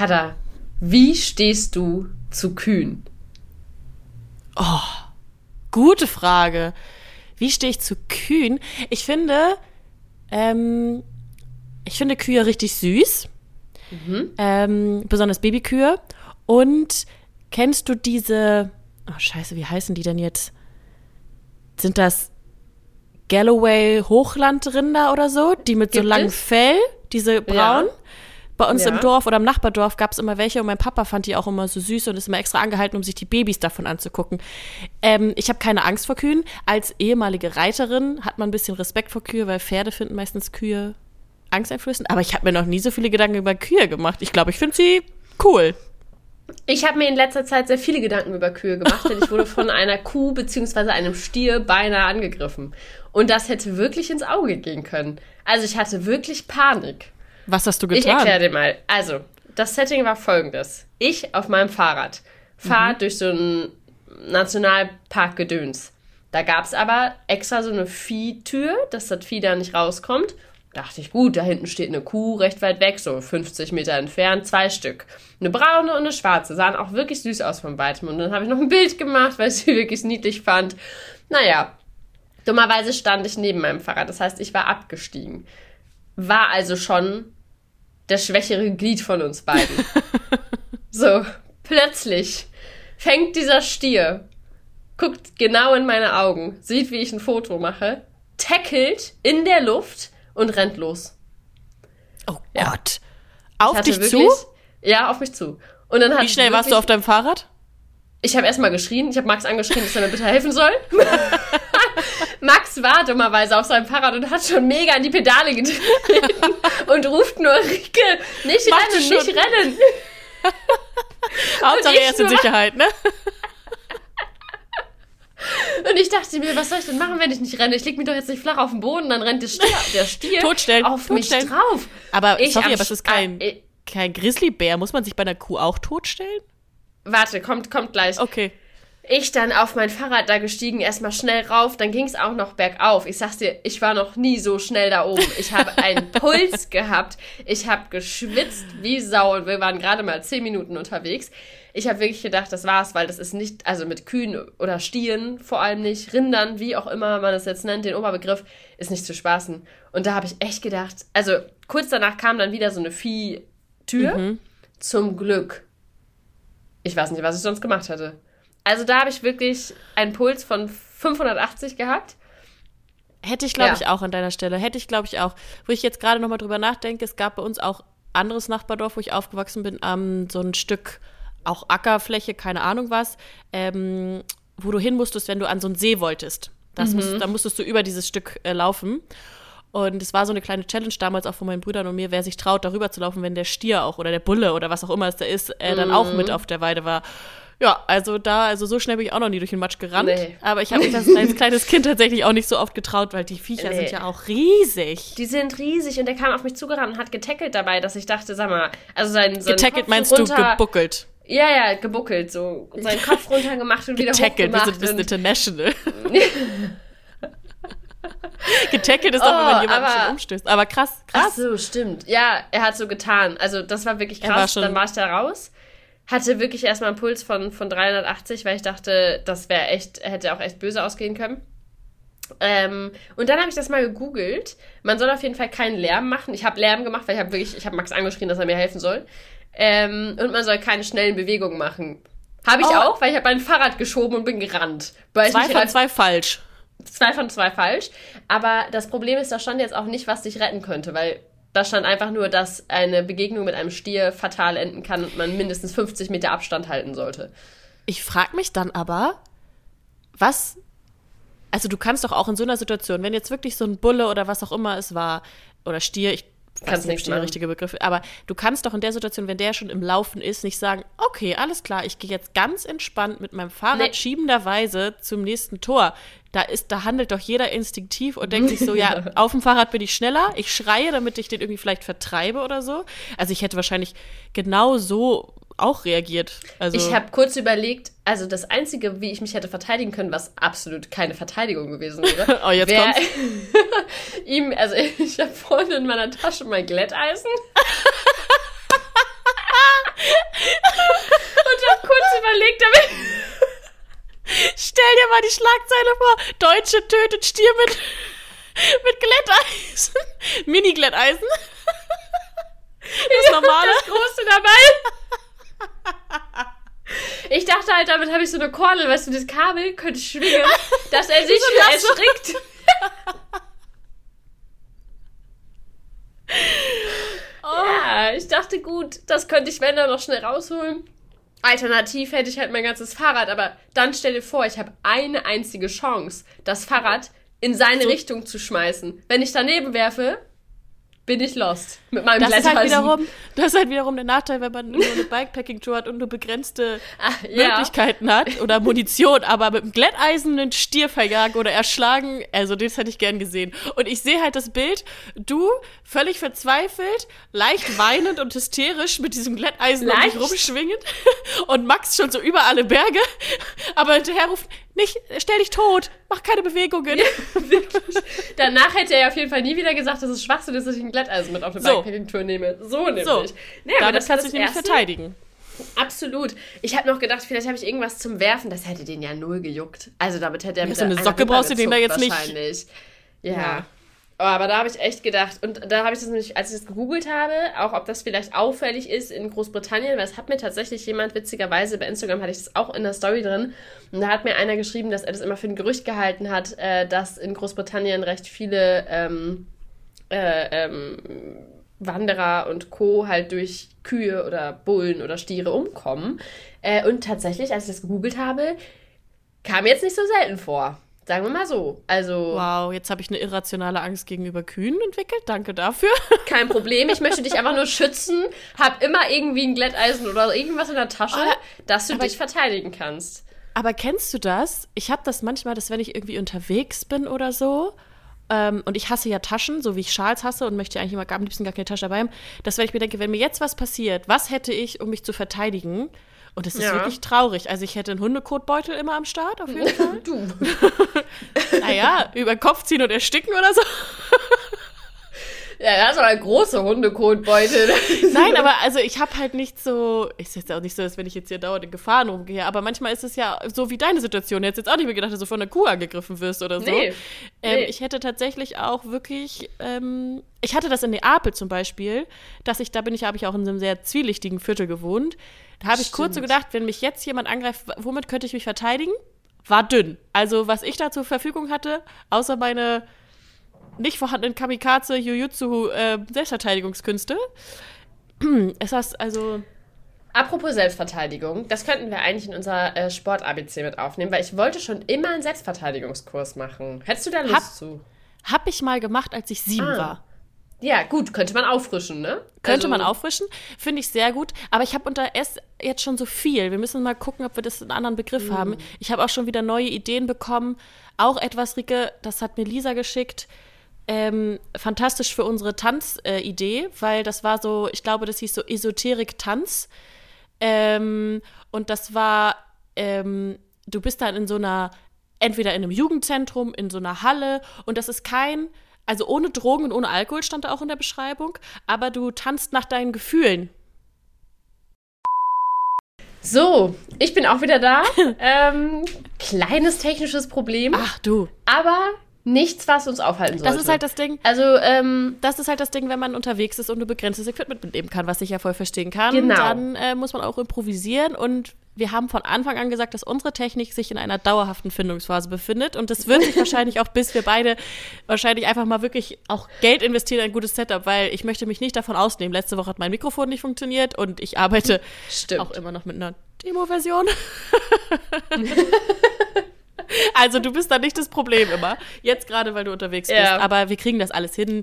Kada, wie stehst du zu Kühen? Oh, gute Frage. Wie stehe ich zu Kühen? Ich finde, ähm, ich finde Kühe richtig süß. Mhm. Ähm, besonders Babykühe. Und kennst du diese, oh scheiße, wie heißen die denn jetzt? Sind das Galloway Hochlandrinder oder so, die mit Gibt so langem Fell, diese braun? Ja. Bei uns ja. im Dorf oder im Nachbardorf gab es immer welche und mein Papa fand die auch immer so süß und ist immer extra angehalten, um sich die Babys davon anzugucken. Ähm, ich habe keine Angst vor Kühen. Als ehemalige Reiterin hat man ein bisschen Respekt vor Kühe, weil Pferde finden meistens Kühe angsteinflößend. Aber ich habe mir noch nie so viele Gedanken über Kühe gemacht. Ich glaube, ich finde sie cool. Ich habe mir in letzter Zeit sehr viele Gedanken über Kühe gemacht, denn ich wurde von einer Kuh bzw. einem Stier beinahe angegriffen. Und das hätte wirklich ins Auge gehen können. Also ich hatte wirklich Panik. Was hast du getan? Ich erkläre dir mal. Also, das Setting war folgendes. Ich auf meinem Fahrrad fahre mhm. durch so einen Nationalpark Gedöns. Da gab es aber extra so eine Viehtür, dass das Vieh da nicht rauskommt. Dachte ich, gut, da hinten steht eine Kuh recht weit weg, so 50 Meter entfernt, zwei Stück. Eine braune und eine schwarze, sahen auch wirklich süß aus von weitem. Und dann habe ich noch ein Bild gemacht, weil ich sie wirklich niedlich fand. Naja, dummerweise stand ich neben meinem Fahrrad, das heißt, ich war abgestiegen. War also schon das schwächere Glied von uns beiden. so, plötzlich fängt dieser Stier, guckt genau in meine Augen, sieht, wie ich ein Foto mache, tackelt in der Luft und rennt los. Oh ja. Gott. Auf dich wirklich, zu? Ja, auf mich zu. Und dann hat Wie schnell wirklich, warst du auf deinem Fahrrad? Ich habe erstmal geschrien. Ich habe Max angeschrien, dass er mir bitte helfen soll. Max war dummerweise auf seinem Fahrrad und hat schon mega an die Pedale getreten und ruft nur, Rike, nicht Mach rennen, nicht rennen. Hauptsache er ist in Sicherheit, ne? Und ich dachte mir, was soll ich denn machen, wenn ich nicht renne? Ich leg mich doch jetzt nicht flach auf den Boden, dann rennt der Stier, der Stier Totstellen, auf totstellen. mich drauf. Aber ich sorry, aber es ist kein, äh, kein Grizzlybär. Muss man sich bei einer Kuh auch totstellen? Warte, kommt, kommt gleich. Okay. Ich dann auf mein Fahrrad da gestiegen, erstmal schnell rauf, dann ging es auch noch bergauf. Ich sag's dir, ich war noch nie so schnell da oben. Ich habe einen Puls gehabt, ich habe geschwitzt wie Sau und wir waren gerade mal zehn Minuten unterwegs. Ich habe wirklich gedacht, das war's, weil das ist nicht, also mit Kühen oder Stieren vor allem nicht, Rindern, wie auch immer man es jetzt nennt, den Oberbegriff, ist nicht zu spaßen. Und da habe ich echt gedacht, also kurz danach kam dann wieder so eine Viehtür. Mhm. Zum Glück. Ich weiß nicht, was ich sonst gemacht hätte. Also da habe ich wirklich einen Puls von 580 gehabt. Hätte ich, glaube ja. ich, auch an deiner Stelle. Hätte ich, glaube ich, auch. Wo ich jetzt gerade nochmal drüber nachdenke, es gab bei uns auch anderes Nachbardorf, wo ich aufgewachsen bin, ähm, so ein Stück auch Ackerfläche, keine Ahnung was, ähm, wo du hin musstest, wenn du an so einen See wolltest. Das mhm. musst, da musstest du über dieses Stück äh, laufen. Und es war so eine kleine Challenge damals auch von meinen Brüdern und mir, wer sich traut, darüber zu laufen, wenn der Stier auch oder der Bulle oder was auch immer es da ist, äh, dann mhm. auch mit auf der Weide war. Ja, also da, also so schnell bin ich auch noch nie durch den Matsch gerannt. Nee. Aber ich habe mich das als kleines Kind tatsächlich auch nicht so oft getraut, weil die Viecher nee. sind ja auch riesig. Die sind riesig und der kam auf mich zugerannt und hat getackelt dabei, dass ich dachte, sag mal, also sein, sein Getackelt Kopf meinst runter, du gebuckelt? Ja, ja, gebuckelt, so seinen Kopf runtergemacht und wieder getackelt, hochgemacht. wir sind ein bisschen international. Getackelt ist doch, oh, wenn man jemanden aber, schon umstößt. Aber krass, krass. Ach so, stimmt. Ja, er hat so getan. Also das war wirklich krass. War dann war ich da raus. Hatte wirklich erstmal einen Puls von, von 380, weil ich dachte, das wäre echt, hätte auch echt böse ausgehen können. Ähm, und dann habe ich das mal gegoogelt. Man soll auf jeden Fall keinen Lärm machen. Ich habe Lärm gemacht, weil ich habe wirklich, ich habe Max angeschrien, dass er mir helfen soll. Ähm, und man soll keine schnellen Bewegungen machen. Habe ich oh. auch, weil ich habe mein Fahrrad geschoben und bin gerannt. Weil zwei von zwei falsch. Zwei von zwei falsch. Aber das Problem ist, da stand jetzt auch nicht, was dich retten könnte, weil da stand einfach nur, dass eine Begegnung mit einem Stier fatal enden kann und man mindestens 50 Meter Abstand halten sollte. Ich frage mich dann aber, was. Also, du kannst doch auch in so einer Situation, wenn jetzt wirklich so ein Bulle oder was auch immer es war, oder Stier, ich Kannst nicht der richtige Begriff. Aber du kannst doch in der Situation, wenn der schon im Laufen ist, nicht sagen, okay, alles klar, ich gehe jetzt ganz entspannt mit meinem Fahrrad nee. schiebenderweise zum nächsten Tor da ist, da handelt doch jeder instinktiv und denkt sich so, ja, auf dem Fahrrad bin ich schneller, ich schreie, damit ich den irgendwie vielleicht vertreibe oder so. Also ich hätte wahrscheinlich genau so auch reagiert. Also ich habe kurz überlegt, also das Einzige, wie ich mich hätte verteidigen können, was absolut keine Verteidigung gewesen wäre. oh, jetzt kommt's. ihm, also ich habe vorhin in meiner Tasche mein Glätteisen. und habe kurz überlegt, damit die Schlagzeile vor. Deutsche tötet Stier mit, mit Glätteisen. Mini-Glätteisen. Das normale. Das große dabei. Ich dachte halt, damit habe ich so eine Kordel, weißt du, das Kabel könnte schwingen, dass er sich so erschrickt. oh. Ja, ich dachte, gut, das könnte ich, wenn dann noch schnell rausholen. Alternativ hätte ich halt mein ganzes Fahrrad, aber dann stell dir vor, ich habe eine einzige Chance, das Fahrrad in seine so. Richtung zu schmeißen. Wenn ich daneben werfe, bin ich lost mit meinem das ist halt wiederum, Das ist halt wiederum der Nachteil, wenn man nur eine Bikepacking-Tour hat und nur begrenzte Ach, ja. Möglichkeiten hat oder Munition, aber mit einem Glätteisen einen Stier verjagen oder erschlagen, also das hätte ich gern gesehen. Und ich sehe halt das Bild, du völlig verzweifelt, leicht weinend und hysterisch mit diesem Glätteisen um dich rumschwingend und Max schon so über alle Berge, aber hinterher ruft, nicht, stell dich tot, mach keine Bewegungen. Ja, Danach hätte er auf jeden Fall nie wieder gesagt, dass es Schwachsinn ist, dass ich ein Glätteisen mit auf eine so. Bikepacking-Tour nehme. So nämlich. So. Nee, aber das kannst du nämlich verteidigen. Absolut. Ich habe noch gedacht, vielleicht habe ich irgendwas zum Werfen. Das hätte den ja null gejuckt. Also damit hätte er mit ja, so eine Socke brauchst du den da jetzt nicht. Ja. ja. Oh, aber da habe ich echt gedacht, und da habe ich das nämlich, als ich das gegoogelt habe, auch ob das vielleicht auffällig ist in Großbritannien, weil es hat mir tatsächlich jemand, witzigerweise bei Instagram hatte ich das auch in der Story drin, und da hat mir einer geschrieben, dass er das immer für ein Gerücht gehalten hat, äh, dass in Großbritannien recht viele ähm, äh, ähm, Wanderer und Co. halt durch Kühe oder Bullen oder Stiere umkommen. Äh, und tatsächlich, als ich das gegoogelt habe, kam jetzt nicht so selten vor. Sagen wir mal so. Also. Wow, jetzt habe ich eine irrationale Angst gegenüber Kühen entwickelt. Danke dafür. Kein Problem. Ich möchte dich einfach nur schützen. Hab immer irgendwie ein Glätteisen oder irgendwas in der Tasche, aber, dass du dich verteidigen kannst. Aber kennst du das? Ich habe das manchmal, dass wenn ich irgendwie unterwegs bin oder so, ähm, und ich hasse ja Taschen, so wie ich Schals hasse und möchte eigentlich immer am liebsten gar keine Tasche dabei haben, dass wenn ich mir denke, wenn mir jetzt was passiert, was hätte ich, um mich zu verteidigen? Und es ist ja. wirklich traurig. Also ich hätte einen Hundekotbeutel immer am Start, auf jeden Fall. Du. naja, über den Kopf ziehen und ersticken oder so. Ja, das ist aber ein großer Hundekotbeutel. Nein, aber also ich habe halt nicht so, ist jetzt auch nicht so, als wenn ich jetzt hier dauernd in Gefahren rumgehe, aber manchmal ist es ja so wie deine Situation. Jetzt jetzt auch nicht mehr gedacht, dass du von einer Kuh angegriffen wirst oder so. Nee, ähm, nee. Ich hätte tatsächlich auch wirklich, ähm, ich hatte das in Neapel zum Beispiel, dass ich, da bin ich, habe ich auch in einem sehr zwielichtigen Viertel gewohnt. Da habe ich kurz so gedacht, wenn mich jetzt jemand angreift, womit könnte ich mich verteidigen? War dünn. Also, was ich da zur Verfügung hatte, außer meine nicht vorhandenen Kamikaze Jujutsu äh, Selbstverteidigungskünste. es heißt also. Apropos Selbstverteidigung, das könnten wir eigentlich in unser äh, Sport-ABC mit aufnehmen, weil ich wollte schon immer einen Selbstverteidigungskurs machen. Hättest du da Lust hab, zu? Hab ich mal gemacht, als ich sieben ah. war. Ja, gut, könnte man auffrischen, ne? Könnte also, man auffrischen, finde ich sehr gut. Aber ich habe unter S jetzt schon so viel. Wir müssen mal gucken, ob wir das einen anderen Begriff mm. haben. Ich habe auch schon wieder neue Ideen bekommen. Auch etwas, Rike, das hat mir Lisa geschickt ähm, fantastisch für unsere Tanzidee, äh, weil das war so, ich glaube, das hieß so Esoterik-Tanz. Ähm, und das war, ähm, du bist dann in so einer, entweder in einem Jugendzentrum, in so einer Halle und das ist kein, also ohne Drogen und ohne Alkohol stand da auch in der Beschreibung, aber du tanzt nach deinen Gefühlen. So, ich bin auch wieder da. ähm, kleines technisches Problem. Ach du. Aber nichts, was uns aufhalten sollte. Das ist halt das Ding. Also, ähm, das ist halt das Ding, wenn man unterwegs ist und nur begrenztes Equipment mitnehmen kann, was ich ja voll verstehen kann. Genau. Dann äh, muss man auch improvisieren und wir haben von Anfang an gesagt, dass unsere Technik sich in einer dauerhaften Findungsphase befindet und das wird sich wahrscheinlich auch, bis wir beide wahrscheinlich einfach mal wirklich auch Geld investieren in ein gutes Setup, weil ich möchte mich nicht davon ausnehmen. Letzte Woche hat mein Mikrofon nicht funktioniert und ich arbeite Stimmt. auch immer noch mit einer Demo-Version. Also du bist da nicht das Problem immer. Jetzt gerade, weil du unterwegs bist. Ja. Aber wir kriegen das alles hin.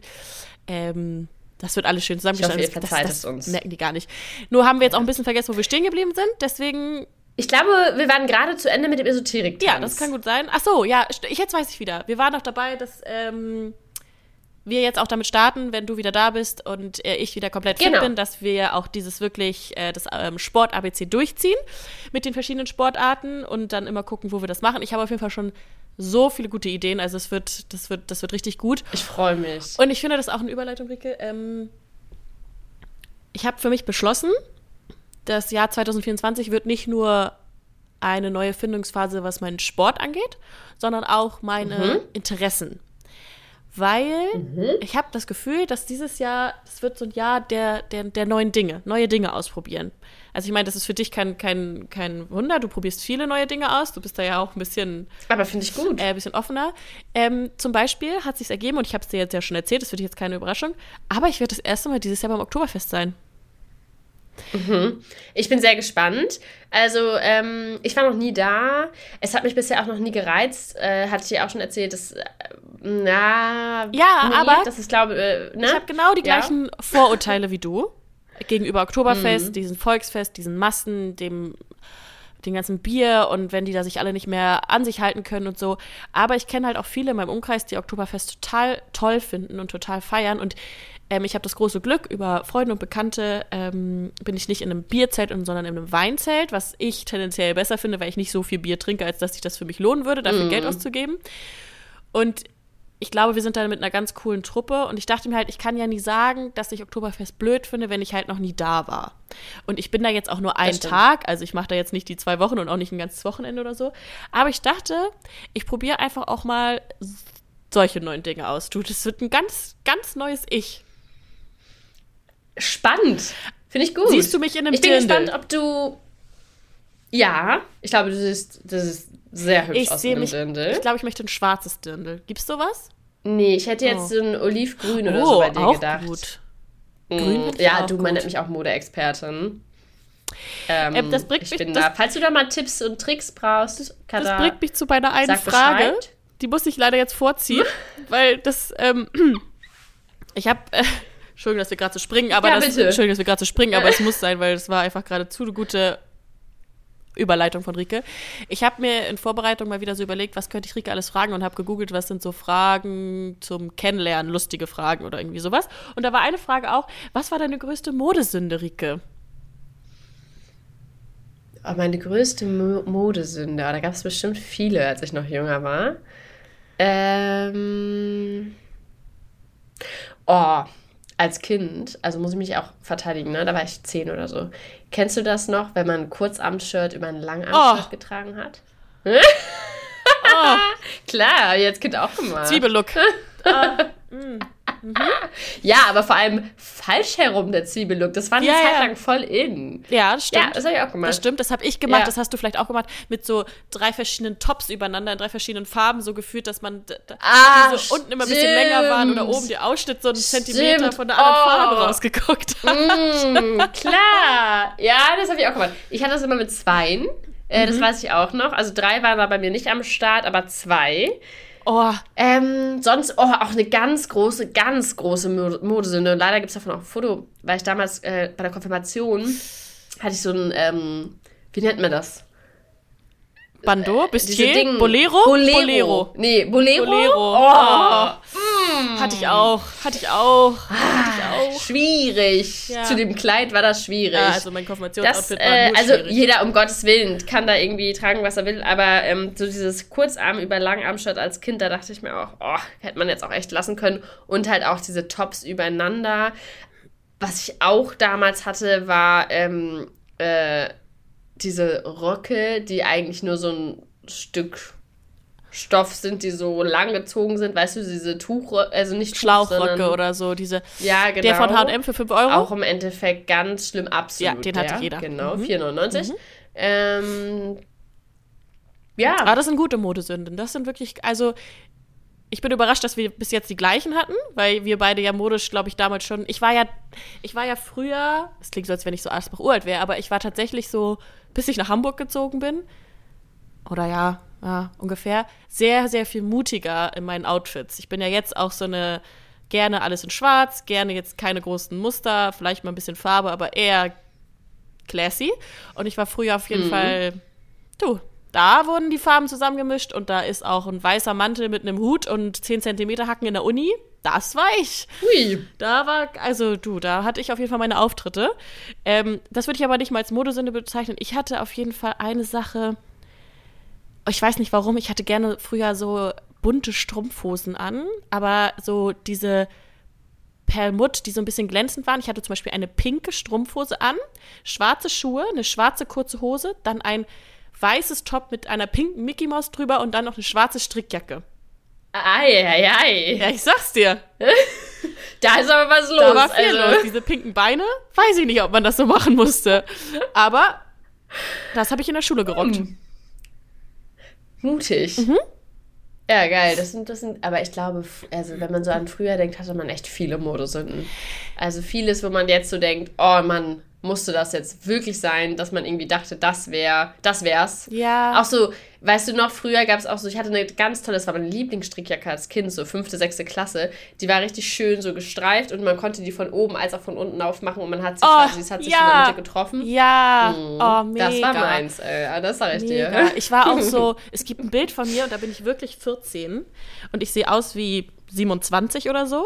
Ähm, das wird alles schön zusammengestellt. Ich hoffe, ihr verzeiht das, das uns. merken die gar nicht. Nur haben wir jetzt auch ein bisschen vergessen, wo wir stehen geblieben sind. Deswegen ich glaube, wir waren gerade zu Ende mit dem esoterik -Tanz. Ja, das kann gut sein. Ach so, ja, ich, jetzt weiß ich wieder. Wir waren noch dabei, dass ähm, wir jetzt auch damit starten, wenn du wieder da bist und äh, ich wieder komplett genau. fit bin, dass wir auch dieses wirklich, äh, das ähm, Sport-ABC durchziehen mit den verschiedenen Sportarten und dann immer gucken, wo wir das machen. Ich habe auf jeden Fall schon so viele gute Ideen, also es wird, das wird, das wird richtig gut. Ich freue mich. Und ich finde das auch eine Überleitung, Ricke. Ähm, ich habe für mich beschlossen, das Jahr 2024 wird nicht nur eine neue Findungsphase, was meinen Sport angeht, sondern auch meine Mhm. Interessen. Weil ich habe das Gefühl, dass dieses Jahr, das wird so ein Jahr der, der, der neuen Dinge, neue Dinge ausprobieren. Also ich meine, das ist für dich kein, kein, kein Wunder, du probierst viele neue Dinge aus, du bist da ja auch ein bisschen Aber finde ich gut. äh, ein bisschen offener. Ähm, zum Beispiel hat sich ergeben, und ich habe es dir jetzt ja schon erzählt, das wird jetzt keine Überraschung, aber ich werde das erste Mal dieses Jahr beim Oktoberfest sein. Ich bin sehr gespannt. Also, ähm, ich war noch nie da. Es hat mich bisher auch noch nie gereizt. Äh, hatte ich dir auch schon erzählt, dass. Äh, na. Ja, nee, aber Das ist, glaube äh, ne? Ich habe genau die Ja. gleichen Vorurteile wie du gegenüber Oktoberfest, diesem Volksfest, diesen Massen, dem den ganzen Bier und wenn die da sich alle nicht mehr an sich halten können und so. Aber ich kenne halt auch viele in meinem Umkreis, die Oktoberfest total toll finden und total feiern. Und ähm, ich habe das große Glück, über Freunde und Bekannte ähm, bin ich nicht in einem Bierzelt, sondern in einem Weinzelt, was ich tendenziell besser finde, weil ich nicht so viel Bier trinke, als dass sich das für mich lohnen würde, dafür Geld auszugeben. Und ich glaube, wir sind da mit einer ganz coolen Truppe und ich dachte mir halt, ich kann ja nie sagen, dass ich Oktoberfest blöd finde, wenn ich halt noch nie da war. Und ich bin da jetzt auch nur einen. Tag, also ich mache da jetzt nicht die zwei Wochen und auch nicht ein ganzes Wochenende oder so. Aber ich dachte, ich probiere einfach auch mal solche neuen Dinge aus. Du, das wird ein ganz, ganz neues Ich. Spannend. Finde ich gut. Siehst du mich in einem Ich bin Dirndl? gespannt, ob du. Ja, ich glaube, du siehst, das ist sehr hübsch Ich aus sehe mit dem Dirndl. ich glaube, ich möchte ein schwarzes Dirndl. Gibt's sowas? Nee, ich hätte jetzt Oh. so ein Olivgrün oder so bei dir auch gedacht. gut. Mm, Grün ja, du, man nennt mich auch Modeexpertin. Ähm, Ähm, das bringt ich mich- bin das- da. Falls du da mal Tipps und Tricks brauchst, Das Kada, bringt mich zu meiner einen Frage. Bescheid. Die muss ich leider jetzt vorziehen, weil das, ähm, ich habe, äh, Entschuldigung, dass wir gerade so springen, aber Ja, das, bitte. Entschuldigung, dass wir gerade so springen, aber es muss sein, weil es war einfach gerade zu eine gute Überleitung von Rike. Ich habe mir in Vorbereitung mal wieder so überlegt, was könnte ich Rike alles fragen und habe gegoogelt, was sind so Fragen zum Kennenlernen, lustige Fragen oder irgendwie sowas. Und da war eine Frage auch, was war deine größte Modesünde, Rike? Oh, meine größte Mo Modesünde. Da gab es bestimmt viele, als ich noch jünger war. Ähm. Oh, als Kind, also muss ich mich auch verteidigen, ne? Da war ich zehn oder so. Kennst du das noch, wenn man ein Kurzarmshirt über ein Langarmshirt Oh. getragen hat? Oh, Klar, jetzt Kind auch gemacht. Zwiebellook. Ja, aber vor allem falsch herum der Zwiebellook. Das war eine Ja, Zeit lang voll in. Ja, das stimmt. Ja, das habe ich auch gemacht. Das stimmt, das habe ich gemacht, Ja. das hast du vielleicht auch gemacht, mit so drei verschiedenen Tops übereinander in drei verschiedenen Farben, so gefühlt, dass man Ah, die so unten immer ein bisschen länger waren oder oben der Ausschnitt so einen Zentimeter Stimmt. von der anderen Oh. Farbe rausgeguckt hat. Mm, klar. Ja, das habe ich auch gemacht. Ich hatte das immer mit zweien. Äh, Mhm. Das weiß ich auch noch. Also drei waren da bei mir nicht am Start, aber zwei. Oh, Ähm, sonst oh, auch eine ganz große, ganz große Mo- Modesünde. Und leider gibt es davon auch ein Foto, weil ich damals äh, bei der Konfirmation hatte ich so ein, ähm, wie nennt man das? Bandeau, Diese Bustier, Ding- Bolero? Bolero. Bolero. Nee, Bolero. Bolero. Oh, Hatte ich auch, hatte ich auch, hatte ich auch. schwierig. Ja. Zu dem Kleid war das schwierig. Ja, also mein Konfirmationsoutfit war äh, also schwierig. jeder um Gottes Willen kann da irgendwie tragen, was er will, aber ähm, so dieses Kurzarm über Langarm-Shirt als Kind, da dachte ich mir auch, oh, hätte man jetzt auch echt lassen können. Und halt auch diese Tops übereinander. Was ich auch damals hatte, war ähm, äh, diese Röcke, die eigentlich nur so ein Stück Stoff sind, die so lang gezogen sind, weißt du, diese Tuch, also nicht Tuch, Schlauchröcke sondern- oder so, diese, Ja, genau. der von H&M für 5 Euro. Auch im Endeffekt ganz schlimm, absolut. Ja, den hatte der. jeder. Genau, Mhm. 4,99. Ähm, ja, Aber das sind gute Modesünden. Das sind wirklich, also ich bin überrascht, dass wir bis jetzt die gleichen hatten, weil wir beide ja modisch, glaube ich, damals schon. Ich war ja, ich war ja früher, es klingt so, als wenn ich so Asbach uralt wäre, aber ich war tatsächlich so, bis ich nach Hamburg gezogen bin, oder ja, ja, ungefähr, sehr, sehr viel mutiger in meinen Outfits. Ich bin ja jetzt auch so eine, gerne alles in schwarz, gerne jetzt keine großen Muster, vielleicht mal ein bisschen Farbe, aber eher classy. Und ich war früher auf jeden Fall, du, da wurden die Farben zusammengemischt und da ist auch ein weißer Mantel mit einem Hut und 10 Zentimeter Hacken in der Uni. Das war ich. hui. Da war, also du, da hatte ich auf jeden Fall meine Auftritte. Ähm, das würde ich aber nicht mal als Modesünde bezeichnen. Ich hatte auf jeden Fall eine Sache, ich weiß nicht warum, ich hatte gerne früher so bunte Strumpfhosen an, aber so diese Perlmutt, die so ein bisschen glänzend waren. Ich hatte zum Beispiel eine pinke Strumpfhose an, schwarze Schuhe, eine schwarze kurze Hose, dann ein weißes Top mit einer pinken Mickey Maus drüber und dann noch eine schwarze Strickjacke. Ei, ei, ei. Ja, ich sag's dir. Da ist aber was los. Da war viel also. los. Diese pinken Beine, weiß ich nicht, ob man das so machen musste. Aber das habe ich in der Schule gerockt. Hm. Mutig. Mhm. Ja, geil. Das sind, das sind, aber ich glaube, also wenn man so an früher denkt, hatte man echt viele Modesünden. Also vieles, wo man jetzt so denkt, oh Mann, musste das jetzt wirklich sein, dass man irgendwie dachte, das wäre, das wär's. Ja. Auch so, weißt du noch, früher gab es auch so, ich hatte eine ganz tolle, das war meine Lieblingsstrickjacke als Kind, so fünfte, sechste Klasse. Die war richtig schön so gestreift und man konnte die von oben als auch von unten aufmachen und man hat sich Oh, quasi, es hat sich ja. in der Mitte getroffen. Ja, oh, mega. Das war meins, ey. Ja, das sag ich Mega. dir. Ich war auch so, es gibt ein Bild von mir und da bin ich wirklich 14 und ich sehe aus wie 27 oder so.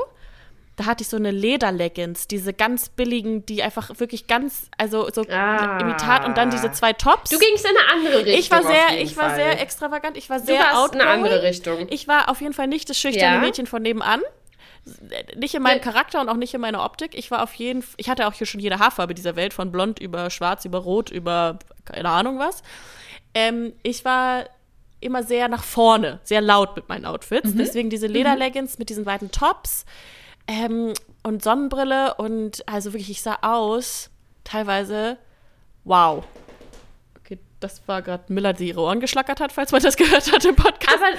Da hatte ich so eine Lederleggings, diese ganz billigen, die einfach wirklich ganz, also so Ah. Imitat und dann diese zwei Tops. Du gingst in eine andere Richtung. ich war auf sehr, jeden ich war Fall. sehr extravagant, ich war Du sehr warst outgoing. eine andere Richtung. Ich war auf jeden Fall nicht das schüchterne Ja? Mädchen von nebenan. Nicht in meinem Ja. Charakter und auch nicht in meiner Optik. Ich war auf jeden ich hatte auch hier schon jede Haarfarbe dieser Welt, von blond über schwarz, über rot, über keine Ahnung was. Ähm, ich war immer sehr nach vorne, sehr laut mit meinen Outfits. Deswegen diese Lederleggings mit diesen weiten Tops ähm, und Sonnenbrille und also wirklich, ich sah aus, teilweise, wow. Okay, das war gerade Miller, die ihre Ohren geschlackert hat, falls man das gehört hat im Podcast. Aber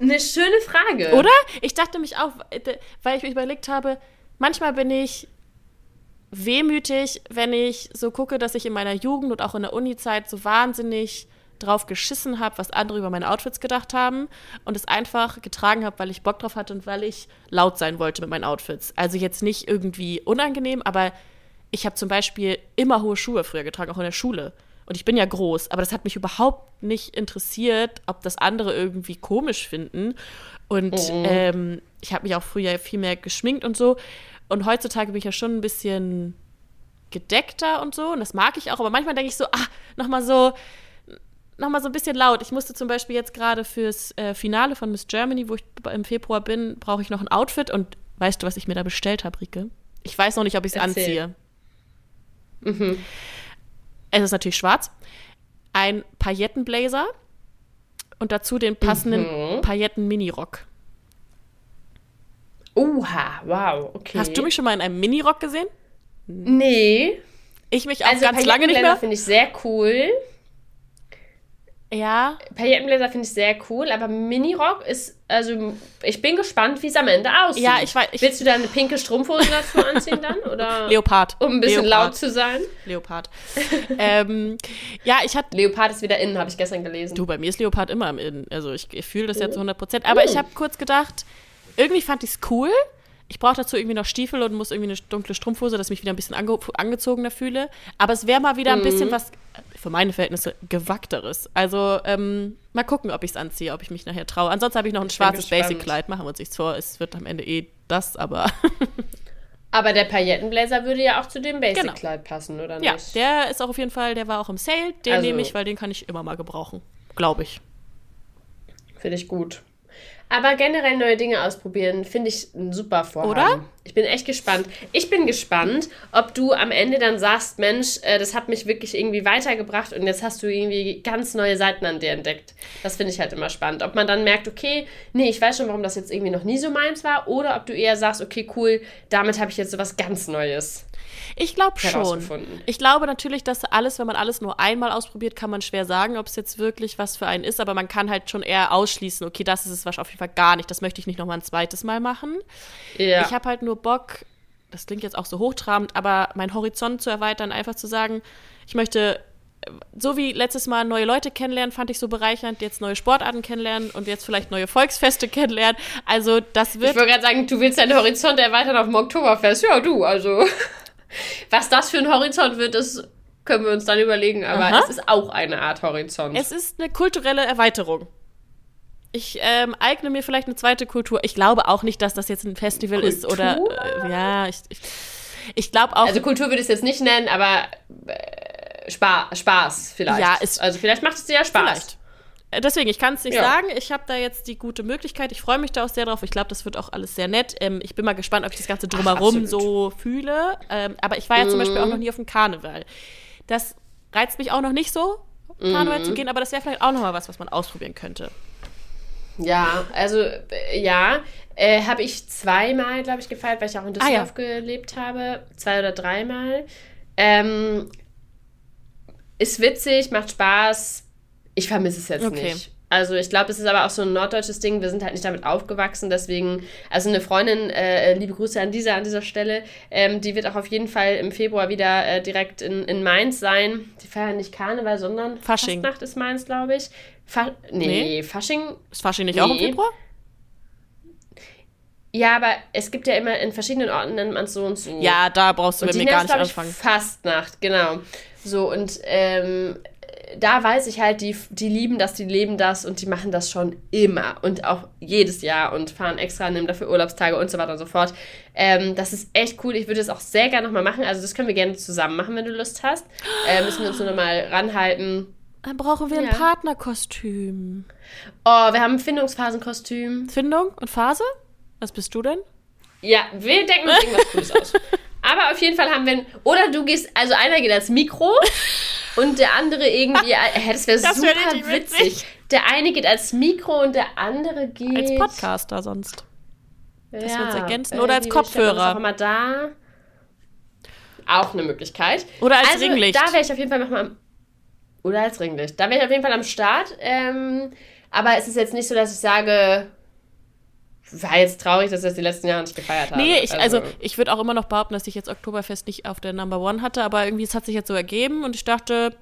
eine schöne Frage. Oder? Ich dachte mich auch, weil ich mir überlegt habe, manchmal bin ich wehmütig, wenn ich so gucke, dass ich in meiner Jugend und auch in der Uni-Zeit so wahnsinnig drauf geschissen habe, was andere über meine Outfits gedacht haben und es einfach getragen habe, weil ich Bock drauf hatte und weil ich laut sein wollte mit meinen Outfits. Also jetzt nicht irgendwie unangenehm, aber ich habe zum Beispiel immer hohe Schuhe früher getragen, auch in der Schule. Und ich bin ja groß, aber das hat mich überhaupt nicht interessiert, ob das andere irgendwie komisch finden. Und ähm, ich habe mich auch früher viel mehr geschminkt und so. Und heutzutage bin ich ja schon ein bisschen gedeckter und so. Und das mag ich auch. Aber manchmal denke ich so, ah, nochmal so, noch mal so ein bisschen laut. Ich musste zum Beispiel jetzt gerade fürs äh, Finale von Miss Germany, wo ich im Februar bin, brauche ich noch ein Outfit. Und weißt du, was ich mir da bestellt habe, Rike? Ich weiß noch nicht, ob ich es anziehe. Es ist natürlich schwarz. Ein Paillettenblazer und dazu den passenden Pailletten-Minirock. Oha, wow, okay. Hast du mich schon mal in einem Minirock gesehen? Nee. Ich mich auch Also ganz lange nicht mehr. finde ich sehr cool. Ja, Paillettenbläser finde ich sehr cool, aber Minirock ist, also ich bin gespannt, wie es am Ende aussieht. Ja, ich weiß- ich- Willst du da eine pinke Strumpfhose dazu anziehen dann? Oder Leopard. um ein bisschen Leopard. laut zu sein? Leopard. ähm, ja, ich hatte Leopard ist wieder innen, habe ich gestern gelesen. Du, bei mir ist Leopard immer im Innen. Also ich, ich fühle das ja zu 100 Prozent. Aber ich habe kurz gedacht, irgendwie fand ich es cool. Ich brauche dazu irgendwie noch Stiefel und muss irgendwie eine dunkle Strumpfhose, dass ich mich wieder ein bisschen ange angezogener fühle. Aber es wäre mal wieder ein bisschen was, für meine Verhältnisse, gewackteres. Also ähm, mal gucken, ob ich es anziehe, ob ich mich nachher traue. Ansonsten habe ich noch ein Ich schwarzes. Basic-Kleid. Machen wir uns nichts vor. Es wird am Ende eh das, aber Aber der Paillettenbläser würde ja auch zu dem Genau. Basic-Kleid passen, oder nicht? ja, der ist auch auf jeden Fall, der war auch im Sale. Den Also- nehme ich, weil den kann ich immer mal gebrauchen. Glaube ich. Finde ich gut. Aber generell neue Dinge ausprobieren, finde ich ein super Vorhaben. Oder? Ich bin echt gespannt. Ich bin gespannt, ob du am Ende dann sagst, Mensch, äh, das hat mich wirklich irgendwie weitergebracht und jetzt hast du irgendwie ganz neue Seiten an dir entdeckt. Das finde ich halt immer spannend. Ob man dann merkt, okay, nee, ich weiß schon, warum das jetzt irgendwie noch nie so meins war, oder ob du eher sagst, okay, cool, damit habe ich jetzt so was ganz Neues. Ich glaube schon. Ich glaube natürlich, dass alles, wenn man alles nur einmal ausprobiert, kann man schwer sagen, ob es jetzt wirklich was für einen ist, aber man kann halt schon eher ausschließen, okay, das ist es wahrscheinlich auf jeden Fall gar nicht, das möchte ich nicht noch mal ein zweites Mal machen. Ja. Ich habe halt nur Bock, das klingt jetzt auch so hochtrabend, aber meinen Horizont zu erweitern, einfach zu sagen, ich möchte äh, so wie letztes Mal neue Leute kennenlernen, fand ich so bereichernd, jetzt neue Sportarten kennenlernen und jetzt vielleicht neue Volksfeste kennenlernen. Also das Ich wird wollte gerade sagen, du willst deinen Horizont erweitern auf dem Oktoberfest. Ja, du, also. Was das für ein Horizont wird, das können wir uns dann überlegen. Aber Aha. es ist auch eine Art Horizont. Es ist eine kulturelle Erweiterung. Ich ähm, eigne mir vielleicht eine zweite Kultur. Ich glaube auch nicht, dass das jetzt ein Festival ist oder Kultur? äh, ja, ich, ich, ich glaube auch. also Kultur würde ich es jetzt nicht nennen, aber äh, Spaß, Spaß vielleicht. Ja, es- also vielleicht macht es dir ja Spaß. vielleicht. Äh, Deswegen, ich kann es nicht Ja. sagen. Ich habe da jetzt die gute Möglichkeit. Ich freue mich da auch sehr drauf. Ich glaube, das wird auch alles sehr nett. Ähm, ich bin mal gespannt, ob ich das Ganze drumherum absolut. so fühle. Ähm, aber ich war ja zum Beispiel auch noch nie auf dem Karneval. Das reizt mich auch noch nicht so. Karneval zu gehen, aber das wäre vielleicht auch nochmal was, was man ausprobieren könnte. Ja, also äh, ja, äh, habe ich zweimal, glaube ich, gefeiert, weil ich auch in Düsseldorf Ah, gelebt habe. Zwei oder dreimal. Ähm, ist witzig, macht Spaß. Ich vermisse es jetzt Okay. nicht. Also ich glaube, es ist aber auch so ein norddeutsches Ding. Wir sind halt nicht damit aufgewachsen, deswegen, also eine Freundin, äh, liebe Grüße an dieser, an dieser Stelle, ähm, die wird auch auf jeden Fall im Februar wieder äh, direkt in, in Mainz sein. Die feiern nicht Karneval, sondern Fasching. Fastnacht ist Mainz, glaube ich. Fa nee, Nee. Fasching Ist Fasching nicht auch im Nee. Februar? Ja, aber es gibt ja immer in verschiedenen Orten nennt man es so und so. Ja, da brauchst du mit mir gar nicht anfangen. Fastnacht, genau. So, und ähm, da weiß ich halt, die, die lieben das, die leben das und die machen das schon immer und auch jedes Jahr und fahren extra, nehmen dafür Urlaubstage und so weiter und so fort. Ähm, das ist echt cool. Ich würde es auch sehr gerne nochmal machen. Also, das können wir gerne zusammen machen, wenn du Lust hast. Äh, müssen wir uns nur nochmal ranhalten. Dann brauchen wir ein Ja. Partnerkostüm. Oh, wir haben ein Findungsphasenkostüm. Findung und Phase? Was bist du denn? Ja, wir denken uns irgendwas Cooles aus. Aber auf jeden Fall haben wir. ein- Oder du gehst, also einer geht als Mikro und der andere irgendwie. Hä, das wäre Das super wär witzig. witzig. Der eine geht als Mikro und der andere geht. Als Podcaster sonst. Ja, wir uns ergänzen. Oder als das Kopfhörer. Auch immer da. Auch eine Möglichkeit. Oder als also, Ringlicht. Da wäre ich auf jeden Fall nochmal am. Oder als Ringlicht. Da wäre ich auf jeden Fall am Start. Ähm, aber es ist jetzt nicht so, dass ich sage. War jetzt traurig, dass ich das die letzten Jahre nicht gefeiert habe. Nee, ich, also ich würde auch immer noch behaupten, dass ich jetzt Oktoberfest nicht auf der Number One hatte, aber irgendwie es hat sich jetzt so ergeben und ich dachte,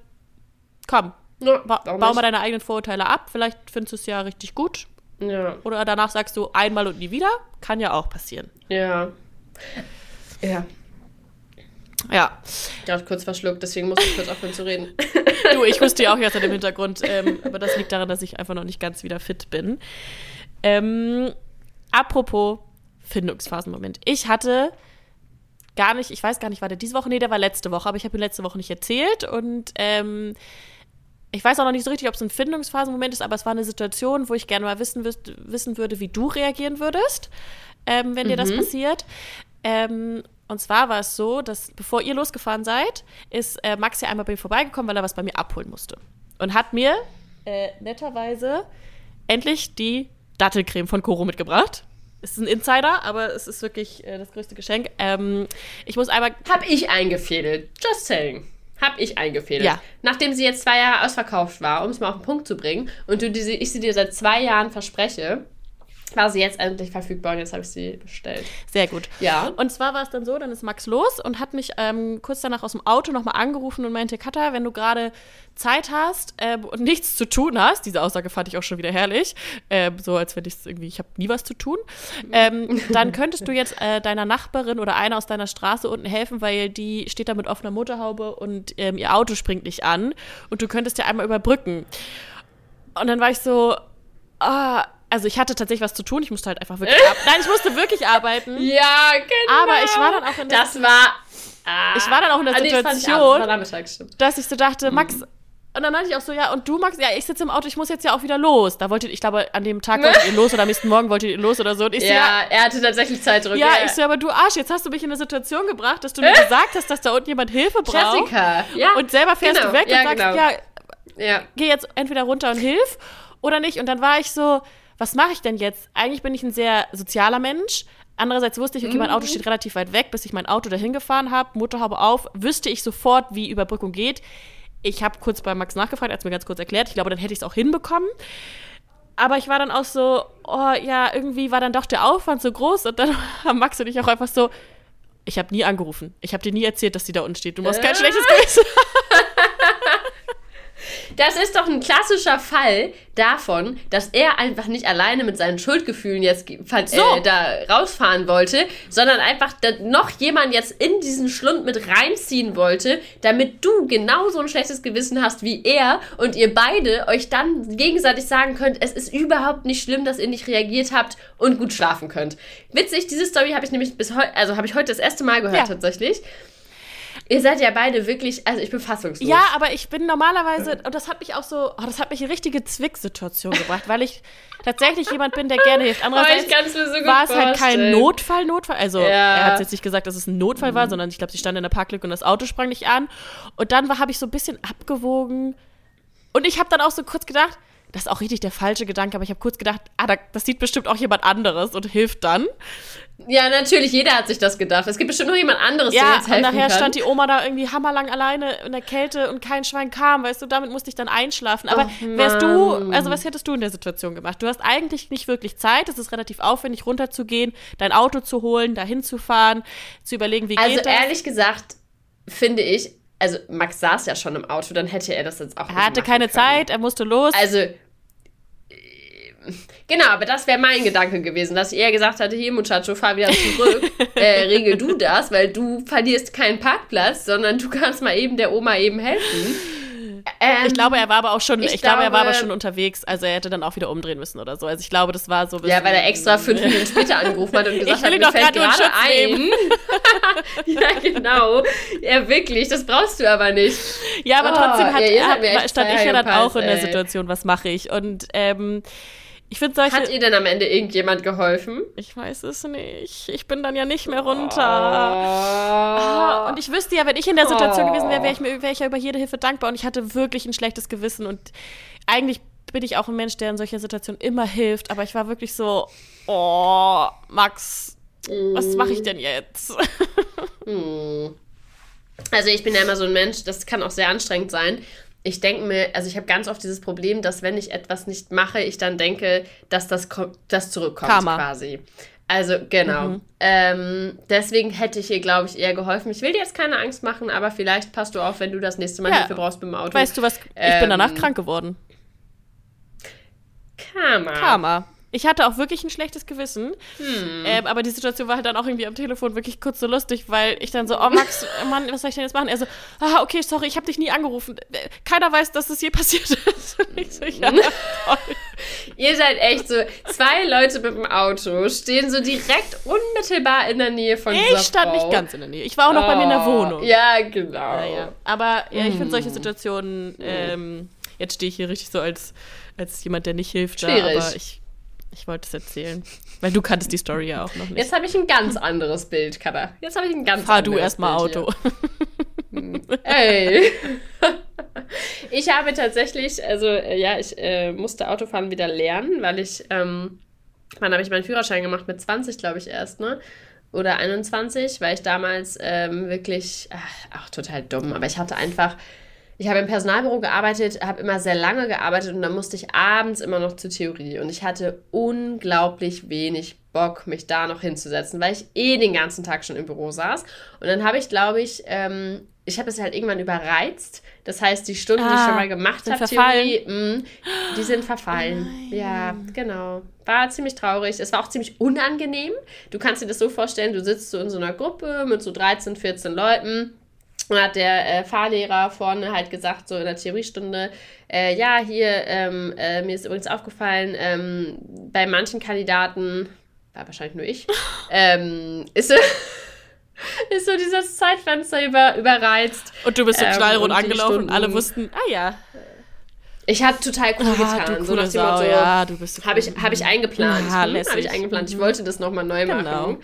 komm, ja, ba bau mal deine eigenen Vorurteile ab, vielleicht findest du es ja richtig gut. Ja. Oder danach sagst du einmal und nie wieder, kann ja auch passieren. Ja. Ja. Ja. Gerade kurz verschluckt, deswegen musste ich kurz aufhören zu reden. Du, ich wusste ja auch jetzt im Hintergrund, ähm, aber das liegt daran, dass ich einfach noch nicht ganz wieder fit bin. Ähm, apropos Findungsphasenmoment. Ich hatte gar nicht, ich weiß gar nicht, war der diese Woche? Nee, der war letzte Woche, aber ich habe ihn letzte Woche nicht erzählt und ähm, ich weiß auch noch nicht so richtig, ob es ein Findungsphasenmoment ist, aber es war eine Situation, wo ich gerne mal wissen, wissen würde, wie du reagieren würdest, ähm, wenn dir das passiert. Ähm, und zwar war es so, dass bevor ihr losgefahren seid, ist äh, Max ja einmal bei mir vorbeigekommen, weil er was bei mir abholen musste. Und hat mir äh, netterweise endlich die Dattelcreme von Koro mitgebracht. Es ist ein Insider, aber es ist wirklich äh, das größte Geschenk. Ähm, ich muss einmal Hab ich eingefädelt. Just saying. Hab ich eingefädelt. Ja. Nachdem sie jetzt zwei Jahre ausverkauft war, um es mal auf den Punkt zu bringen, und du diese, ich sie dir seit zwei Jahren verspreche, war sie jetzt endlich verfügbar und jetzt habe ich sie bestellt. Sehr gut. Ja. Und zwar war es dann so, dann ist Max los und hat mich ähm, kurz danach aus dem Auto nochmal angerufen und meinte, Katha, wenn du gerade Zeit hast ähm, und nichts zu tun hast, diese Aussage fand ich auch schon wieder herrlich, ähm, so als wenn ich irgendwie, ich habe nie was zu tun, ähm, dann könntest du jetzt äh, deiner Nachbarin oder einer aus deiner Straße unten helfen, weil die steht da mit offener Motorhaube und ähm, ihr Auto springt nicht an und du könntest ja einmal überbrücken. Und dann war ich so, ah, also ich hatte tatsächlich was zu tun, ich musste halt einfach wirklich arbeiten. Nein, ich musste wirklich arbeiten. Ja, genau. Aber ich war dann auch in der- Das war. Ah, Ich war dann auch in der Ah, nee, das Situation- abends, das stimmt. dass ich so dachte, Mhm. Max, und dann meinte ich auch so, ja, und du, Max, ja, ich sitze im Auto, ich muss jetzt ja auch wieder los. Da wolltet, ich glaube, an dem Tag wolltet ihr los oder am nächsten Morgen wolltet ihr los oder so. Und ich so, ja, Ja, er hatte tatsächlich Zeitdruck. ja, ich so, aber du Arsch, jetzt hast du mich in eine Situation gebracht, dass du mir gesagt hast, dass da unten jemand Hilfe braucht. Jessica. Ja. Und selber fährst genau. du weg ja, und sagst, genau. ja, ja. geh jetzt entweder runter und hilf oder nicht. Und dann war ich so, was mache ich denn jetzt? Eigentlich bin ich ein sehr sozialer Mensch. Andererseits wusste ich, okay, mein Mhm. Auto steht relativ weit weg, bis ich mein Auto dahin gefahren habe, Motorhaube auf, wüsste ich sofort, wie Überbrückung geht. Ich habe kurz bei Max nachgefragt, er hat es mir ganz kurz erklärt. Ich glaube, dann hätte ich es auch hinbekommen. Aber ich war dann auch so, oh ja, irgendwie war dann doch der Aufwand so groß und dann haben Max und ich auch einfach so, ich habe nie angerufen. Ich habe dir nie erzählt, dass die da unten steht. Du musst kein Äh. schlechtes Gewissen Das ist doch ein klassischer Fall davon, dass er einfach nicht alleine mit seinen Schuldgefühlen jetzt So. äh, da rausfahren wollte, sondern einfach noch jemand jetzt in diesen Schlund mit reinziehen wollte, damit du genauso ein schlechtes Gewissen hast wie er und ihr beide euch dann gegenseitig sagen könnt, es ist überhaupt nicht schlimm, dass ihr nicht reagiert habt und gut schlafen könnt. Witzig, diese Story habe ich nämlich bis heute, also habe ich heute das erste Mal gehört Ja. tatsächlich. Ihr seid ja beide wirklich, also ich bin fassungslos. Ja, aber ich bin normalerweise, und das hat mich auch so, oh, das hat mich in richtige Zwicksituation gebracht, weil ich tatsächlich jemand bin, der gerne hilft. Andererseits ich kann's mir so war es halt kein. Notfall, Notfall. Also Ja. er hat jetzt nicht gesagt, dass es ein Notfall war, sondern ich glaube, sie stand in der Parklücke und das Auto sprang nicht an. Und dann habe ich so ein bisschen abgewogen, Und ich habe dann auch so kurz gedacht, das ist auch richtig der falsche Gedanke, aber ich habe kurz gedacht, ah, da, das sieht bestimmt auch jemand anderes und hilft dann. Ja, natürlich, jeder hat sich das gedacht. Es gibt bestimmt noch jemand anderes, Ja, der jetzt und helfen nachher kann. stand die Oma da irgendwie hammerlang alleine in der Kälte und kein Schwein kam, weißt du, damit musste ich dann einschlafen. Aber Och, wärst du, also was hättest du in der Situation gemacht? Du hast eigentlich nicht wirklich Zeit, es ist relativ aufwendig, runterzugehen, dein Auto zu holen, dahin zu fahren, zu überlegen, wie also geht das. ehrlich gesagt, finde ich, also Max saß ja schon im Auto, dann hätte er das jetzt auch er hatte keine Zeit, er musste los. Also, genau, aber das wäre mein Gedanke gewesen, dass ich eher gesagt hatte, hier Muchacho, fahr wieder zurück, äh, regel du das, weil du verlierst keinen Parkplatz, sondern du kannst mal eben der Oma eben helfen. Ähm, ich glaube, er war aber auch schon, ich, ich glaube, er war aber glaube- schon unterwegs, also er hätte dann auch wieder umdrehen müssen oder so. Also ich glaube, das war so ein ja, weil er extra fünf Minuten später angerufen hat und gesagt Ich hat, mir doch fällt gerade ein. ja, genau. Ja, wirklich, das brauchst du aber nicht. Ja, aber Oh, trotzdem hat, ja, er, hat stand ich ja dann auch in der. Situation, was mache ich? Und ähm, ich finde solche. Hat ihr denn am Ende irgendjemand geholfen? ich weiß es nicht. Ich bin dann ja nicht mehr runter. Ah, Ah, Und ich wüsste ja, wenn ich in der Situation Oh. gewesen wäre, wäre ich mir wäre ich ja über jede Hilfe dankbar. Und ich hatte wirklich ein schlechtes Gewissen. Und eigentlich bin ich auch ein Mensch, der in solcher Situation immer hilft. Aber ich war wirklich so, oh, Max, was mache ich denn jetzt? Also ich bin ja immer so ein Mensch, das kann auch sehr anstrengend sein. Ich denke mir, also ich habe ganz oft dieses Problem, dass wenn ich etwas nicht mache, ich dann denke, dass das, das zurückkommt Karma. quasi. Also genau. Ähm, deswegen hätte ich ihr, glaube ich, eher geholfen. Ich will dir jetzt keine Angst machen, aber vielleicht passt du auf, wenn du das nächste Mal Ja. Hilfe brauchst beim Auto. Weißt du was? Ich bin danach Ähm, krank geworden. Karma. Karma. Ich hatte auch wirklich ein schlechtes Gewissen. Hm. Ähm, aber die Situation war halt dann auch irgendwie am Telefon wirklich kurz so lustig, weil ich dann so, oh Max, Mann, was soll ich denn jetzt machen? Er so, ah, okay, sorry, ich habe dich nie angerufen. Keiner weiß, dass es hier passiert ist. Und ich so, ja, toll. Ihr seid echt so, zwei Leute mit dem Auto stehen so direkt unmittelbar in der Nähe von Ich stand Frau. nicht ganz in der Nähe. Ich war auch noch bei mir in der Oh, Wohnung. Ja, genau. Ja, ja. Aber ja, ich finde solche Hm. Situationen, ähm, jetzt stehe ich hier richtig so als, als jemand, der nicht hilft. Da, Schwierig. aber ich, ich wollte es erzählen. Weil du kanntest die Story ja auch noch nicht. Jetzt habe ich ein ganz anderes Bild, Kada. Jetzt habe ich ein ganz Fahr anderes du erstmal Bild Auto. Hier. Ey. Ich habe tatsächlich, also äh, ja, ich äh, musste Autofahren wieder lernen, weil ich, ähm, wann habe ich meinen Führerschein gemacht? Mit 20, glaube ich, erst, ne? Oder 21, weil ich damals ähm, wirklich, ach, auch total dumm, aber ich hatte einfach, ich habe im Personalbüro gearbeitet, habe immer sehr lange gearbeitet und dann musste ich abends immer noch zur Theorie. Und ich hatte unglaublich wenig Bock, mich da noch hinzusetzen, weil ich eh den ganzen Tag schon im Büro saß. Und dann habe ich, glaube ich, ähm, ich habe es halt irgendwann überreizt. Das heißt, die Stunden, die ich Ah, schon mal gemacht habe? Theorie, mh, die sind verfallen. ja, genau. War ziemlich traurig. Es war auch ziemlich unangenehm. Du kannst dir das so vorstellen, du sitzt so in so einer Gruppe mit so 13, 14 Leuten. Und hat der äh, Fahrlehrer vorne halt gesagt, so in der Theoriestunde, äh, ja, hier, ähm, äh, mir ist übrigens aufgefallen, ähm, bei manchen Kandidaten, war wahrscheinlich nur ich, ähm, ist, so- ist so dieses Zeitfenster über, überreizt. Und du bist so Ähm, knallrot angelaufen und alle Stunden- wussten, ah ja, Ich habe total cool ah, getan. so nach dem Motto, ja, du bist so Habe ich, cool. hab ich eingeplant. Ja, hm? Habe ich eingeplant. Ich Mhm. wollte das nochmal neu Genau. machen.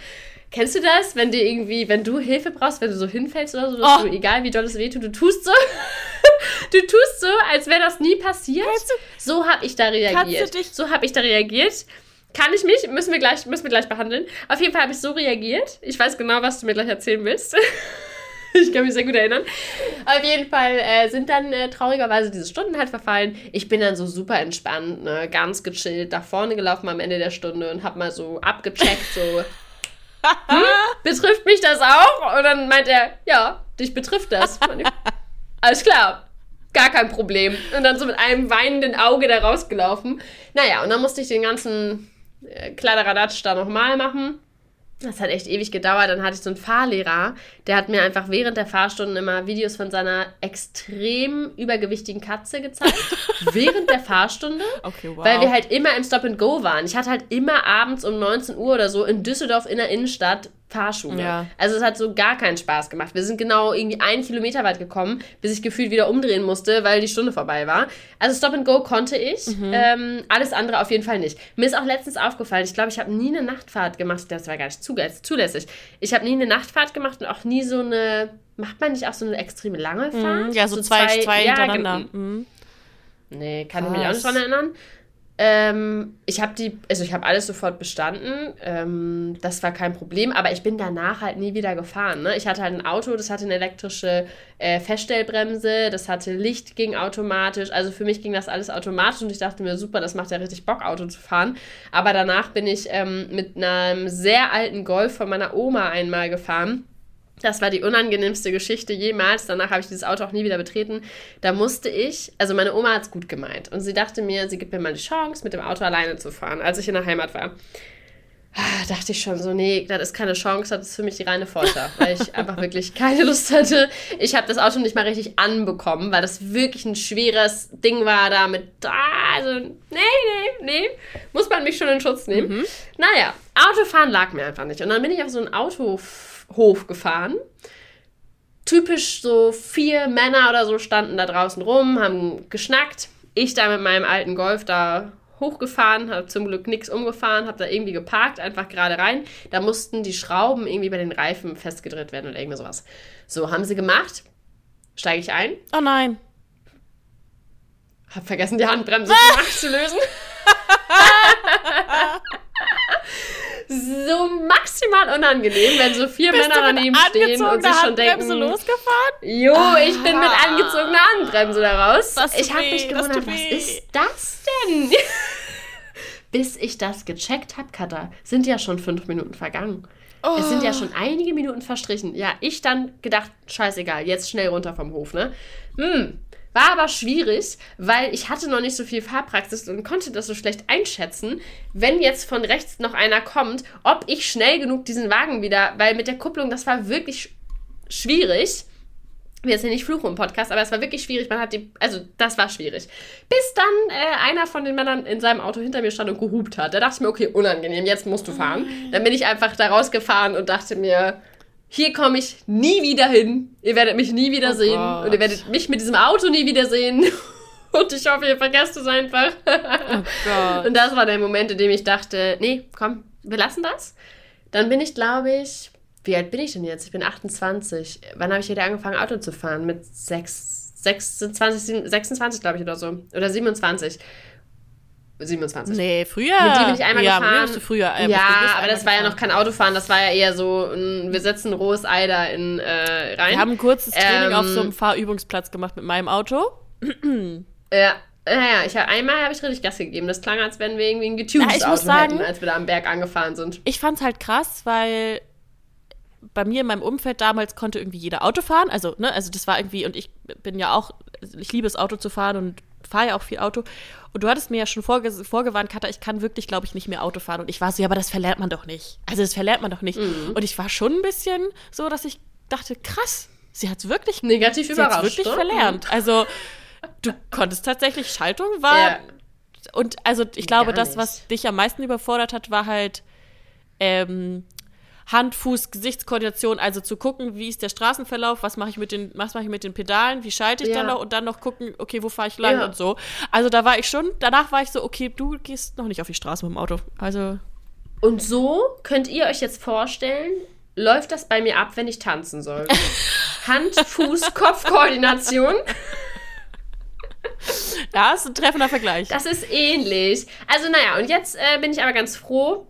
Kennst du das, wenn dir irgendwie, wenn du Hilfe brauchst, wenn du so hinfällst oder so, dass Oh. du, egal wie doll es wehtut, du tust so, du tust so, als wäre das nie passiert. Du- so habe ich da reagiert. Kannst du dich- so habe ich da reagiert. Kann ich mich? Müssen wir gleich, müssen wir gleich behandeln. Auf jeden Fall habe ich so reagiert. Ich weiß genau, was du mir gleich erzählen willst. ich kann mich sehr gut erinnern. Auf jeden Fall äh, sind dann äh, traurigerweise diese Stunden halt verfallen. Ich bin dann so super entspannt, ne, ganz gechillt nach vorne gelaufen am Ende der Stunde und habe mal so abgecheckt, so hm, betrifft mich das auch? Und dann meint er, ja, dich betrifft das. Alles klar, gar kein Problem. Und dann so mit einem weinenden Auge da rausgelaufen. Naja, und dann musste ich den ganzen äh, Kladderadatsch da nochmal machen. Das hat echt ewig gedauert. Dann hatte ich so einen Fahrlehrer, der hat mir einfach während der Fahrstunden immer Videos von seiner extrem übergewichtigen Katze gezeigt. während der Fahrstunde. Okay, wow. Weil wir halt immer im Stop and Go waren. Ich hatte halt immer abends um 19 Uhr oder so in Düsseldorf in der Innenstadt Fahrschule. Ja. Also es hat so gar keinen Spaß gemacht. Wir sind genau irgendwie einen Kilometer weit gekommen, bis ich gefühlt wieder umdrehen musste, weil die Stunde vorbei war. Also Stop and Go konnte ich, Mhm. ähm, alles andere auf jeden Fall nicht. Mir ist auch letztens aufgefallen, ich glaube, ich habe nie eine Nachtfahrt gemacht. Das war gar nicht zulässig. Ich habe nie eine Nachtfahrt gemacht und auch nie so eine, macht man nicht auch so eine extrem lange Fahrt? Mhm, ja, so, zwei, zwei, ja, hintereinander. gen- Mhm. Nee, kann ich mich auch nicht dran erinnern. Ähm, ich habe die, also ich habe alles sofort bestanden. Ähm, das war kein Problem, aber ich bin danach halt nie wieder gefahren. Ne? Ich hatte halt ein Auto, das hatte eine elektrische äh, Feststellbremse, das hatte Licht, ging automatisch. Also für mich ging das alles automatisch und ich dachte mir, super, das macht ja richtig Bock, Auto zu fahren. Aber danach bin ich ähm, mit einem sehr alten Golf von meiner Oma einmal gefahren das war die unangenehmste Geschichte jemals. Danach habe ich dieses Auto auch nie wieder betreten. Da musste ich, also meine Oma hat es gut gemeint. Und sie dachte mir, sie gibt mir mal die Chance, mit dem Auto alleine zu fahren, als ich in der Heimat war. Ah, dachte ich schon so, nee, das ist keine Chance, das ist für mich die reine Folter, weil ich einfach wirklich keine Lust hatte. Ich habe das Auto nicht mal richtig anbekommen, weil das wirklich ein schweres Ding war da mit, also, nee, nee, nee, muss man mich schon in Schutz nehmen. Mhm. Naja, Autofahren lag mir einfach nicht. Und dann bin ich auf so ein Auto Hof gefahren. Typisch so vier Männer oder so standen da draußen rum, haben geschnackt. Ich da mit meinem alten Golf da hochgefahren, habe zum Glück nichts umgefahren, habe da irgendwie geparkt, einfach gerade rein. Da mussten die Schrauben irgendwie bei den Reifen festgedreht werden oder irgendwie sowas. So, haben sie gemacht. Steige ich ein. Oh nein. Hab vergessen, die Handbremse zu lösen. so maximal unangenehm, wenn so vier Bist Männer daneben stehen und sich schon denken. losgefahren? Jo, ich bin mit ah. angezogener Handbremse daraus. Ich habe mich gewundert, was ist das denn? Bis ich das gecheckt habe, Katha, sind ja schon fünf Minuten vergangen. Oh. Es sind ja oh. schon einige Minuten verstrichen. Ja, ich dann gedacht, scheißegal, jetzt schnell runter vom Hof, ne? Hm, war aber schwierig, weil ich hatte noch nicht so viel Fahrpraxis und konnte das so schlecht einschätzen, wenn jetzt von rechts noch einer kommt, ob ich schnell genug diesen Wagen wieder, weil mit der Kupplung, das war wirklich schwierig. Wir jetzt ja nicht fluchen im Podcast, aber es war wirklich schwierig. Man hat die, also das war schwierig. Bis dann äh, einer von den Männern in seinem Auto hinter mir stand und gehupt hat. Da dachte ich mir, okay, unangenehm, jetzt musst du fahren. Dann bin ich einfach da rausgefahren und dachte mir, hier komme ich nie wieder hin. Ihr werdet mich nie wieder oh sehen. Gott. Und ihr werdet mich mit diesem Auto nie wieder sehen. Und ich hoffe, ihr vergesst es einfach. Oh. Und das war der Moment, in dem ich dachte, nee, komm, wir lassen das. Dann bin ich, glaube ich, wie alt bin ich denn jetzt? Ich bin 28. Wann habe ich wieder angefangen, Auto zu fahren? Mit 6, 26, 26, glaube ich, oder so. Oder 27. 27. Nee, früher. Mit die bin ich einmal ja, gefahren. Bist du früher, äh, ja, aber das war ja noch kein Autofahren, das war ja eher so, ein, wir setzen rohes Ei da in, äh, rein. Wir haben ein kurzes Training ähm, auf so einem Fahrübungsplatz gemacht mit meinem Auto. ja. Naja, ich hab, einmal habe ich richtig Gas gegeben. Das klang, als wenn wir irgendwie ein getunedes ja, Auto sagen, hätten, als wir da am Berg angefahren sind. Ich fand's halt krass, weil bei mir in meinem Umfeld damals konnte irgendwie jeder Auto fahren. Also, ne, also das war irgendwie, und ich bin ja auch, ich liebe es, Auto zu fahren und fahre ja auch viel Auto. Und du hattest mir ja schon vorge vorgewarnt, Katha, ich kann wirklich, glaube ich, nicht mehr Auto fahren. Und ich war so, ja, aber das verlernt man doch nicht. Also das verlernt man doch nicht. Mhm. Und ich war schon ein bisschen so, dass ich dachte, krass, sie hat es wirklich negativ sie überrascht. wirklich oder? verlernt. Mhm. Also du konntest tatsächlich Schaltung war. Ja. Und also ich glaube, das, was dich am meisten überfordert hat, war halt ähm, Hand, Fuß, Gesichtskoordination, also zu gucken, wie ist der Straßenverlauf, was mache ich mit den, was mache ich mit den Pedalen, wie schalte ich ja. dann noch und dann noch gucken, okay, wo fahre ich lang ja. und so. Also da war ich schon, danach war ich so, okay, du gehst noch nicht auf die Straße mit dem Auto. Also. Und so könnt ihr euch jetzt vorstellen, läuft das bei mir ab, wenn ich tanzen soll. Hand, Fuß, Kopfkoordination. Ja, ist ein treffender Vergleich. Das ist ähnlich. Also, naja, und jetzt äh, bin ich aber ganz froh,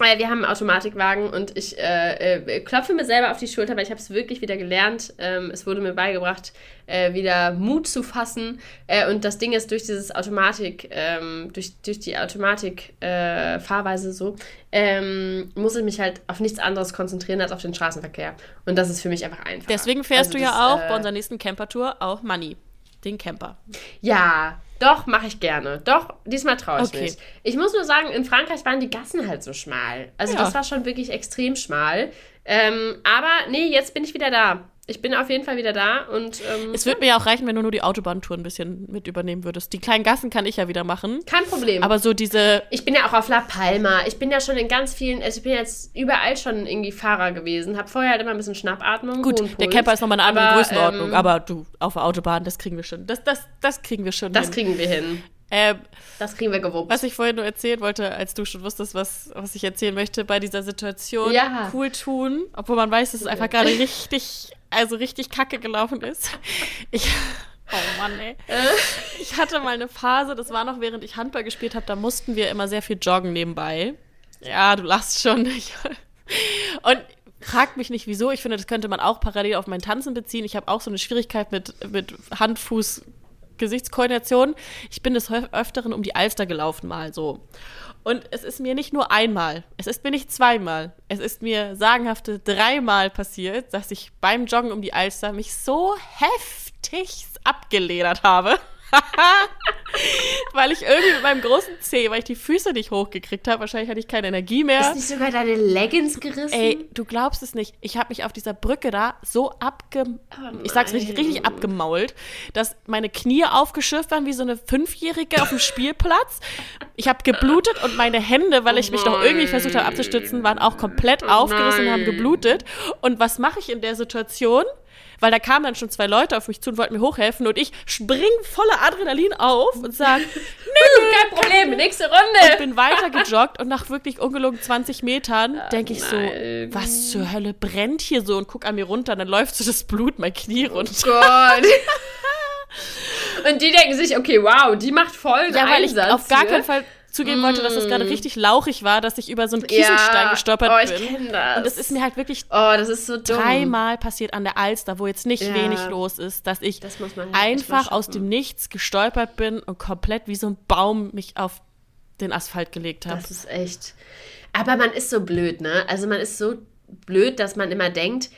wir haben einen Automatikwagen und ich äh, äh, klopfe mir selber auf die Schulter, weil ich habe es wirklich wieder gelernt. Ähm, es wurde mir beigebracht, äh, wieder Mut zu fassen. Äh, und das Ding ist, durch dieses Automatik, ähm, durch, durch die Automatik-Fahrweise äh, so, ähm, muss ich mich halt auf nichts anderes konzentrieren als auf den Straßenverkehr. Und das ist für mich einfach einfach. Deswegen fährst also du ja auch bei unserer nächsten Campertour auch Money, den Camper. Ja, doch, mache ich gerne. Doch, diesmal traue ich okay. mich. Ich muss nur sagen, in Frankreich waren die Gassen halt so schmal. Also ja. das war schon wirklich extrem schmal. Ähm, aber nee, jetzt bin ich wieder da ich bin auf jeden Fall wieder da und. Ähm, es würde mir ja auch reichen, wenn du nur die Autobahntour ein bisschen mit übernehmen würdest. Die kleinen Gassen kann ich ja wieder machen. Kein Problem. Aber so diese. Ich bin ja auch auf La Palma. Ich bin ja schon in ganz vielen. Also ich bin jetzt überall schon irgendwie Fahrer gewesen. Hab vorher halt immer ein bisschen Schnappatmung. Gut, der Camper ist nochmal eine andere aber, Größenordnung. Ähm, aber du, auf der Autobahn, das kriegen wir schon. Das, das, das kriegen wir schon. Das hin. kriegen wir hin. Ähm, das kriegen wir gewuppt. Was ich vorhin nur erzählen wollte, als du schon wusstest, was, was ich erzählen möchte bei dieser Situation. Ja. Cool tun, obwohl man weiß, dass es einfach gerade richtig also richtig kacke gelaufen ist. Ich, oh Mann, ey. Ich hatte mal eine Phase, das war noch während ich Handball gespielt habe, da mussten wir immer sehr viel joggen nebenbei. Ja, du lachst schon. Und fragt mich nicht wieso. Ich finde, das könnte man auch parallel auf mein Tanzen beziehen. Ich habe auch so eine Schwierigkeit mit, mit Hand, Fuß, Gesichtskoordination. Ich bin des Öfteren um die Alster gelaufen, mal so. Und es ist mir nicht nur einmal, es ist mir nicht zweimal, es ist mir sagenhafte dreimal passiert, dass ich beim Joggen um die Alster mich so heftig abgeledert habe. weil ich irgendwie mit meinem großen Zeh, weil ich die Füße nicht hochgekriegt habe, wahrscheinlich hatte ich keine Energie mehr. Ist nicht sogar deine Leggings gerissen? Ey, du glaubst es nicht. Ich habe mich auf dieser Brücke da so abge... Oh ich sag's richtig, richtig abgemault, dass meine Knie aufgeschürft waren wie so eine Fünfjährige auf dem Spielplatz. Ich habe geblutet und meine Hände, weil ich mich noch irgendwie versucht habe abzustützen, waren auch komplett aufgerissen und haben geblutet. Und was mache ich in der Situation? Weil da kamen dann schon zwei Leute auf mich zu und wollten mir hochhelfen und ich spring voller Adrenalin auf und sage, nö, kein Problem, nächste Runde. Und bin weiter gejoggt und nach wirklich ungelogen 20 Metern denke ich so, was zur Hölle brennt hier so und guck an mir runter, und dann läuft so das Blut mein Knie runter. Oh Gott. und die denken sich, okay, wow, die macht voll ja, weil Einsatz ich auf gar keinen Fall zugeben wollte, dass das gerade mm. richtig lauchig war, dass ich über so einen Kieselstein ja. gestolpert oh, ich bin. Das. Und es ist mir halt wirklich oh, das ist so dreimal passiert an der Alster, wo jetzt nicht ja. wenig los ist, dass ich das halt einfach aus dem Nichts gestolpert bin und komplett wie so ein Baum mich auf den Asphalt gelegt habe. Das ist echt. Aber man ist so blöd, ne? Also man ist so blöd, dass man immer denkt,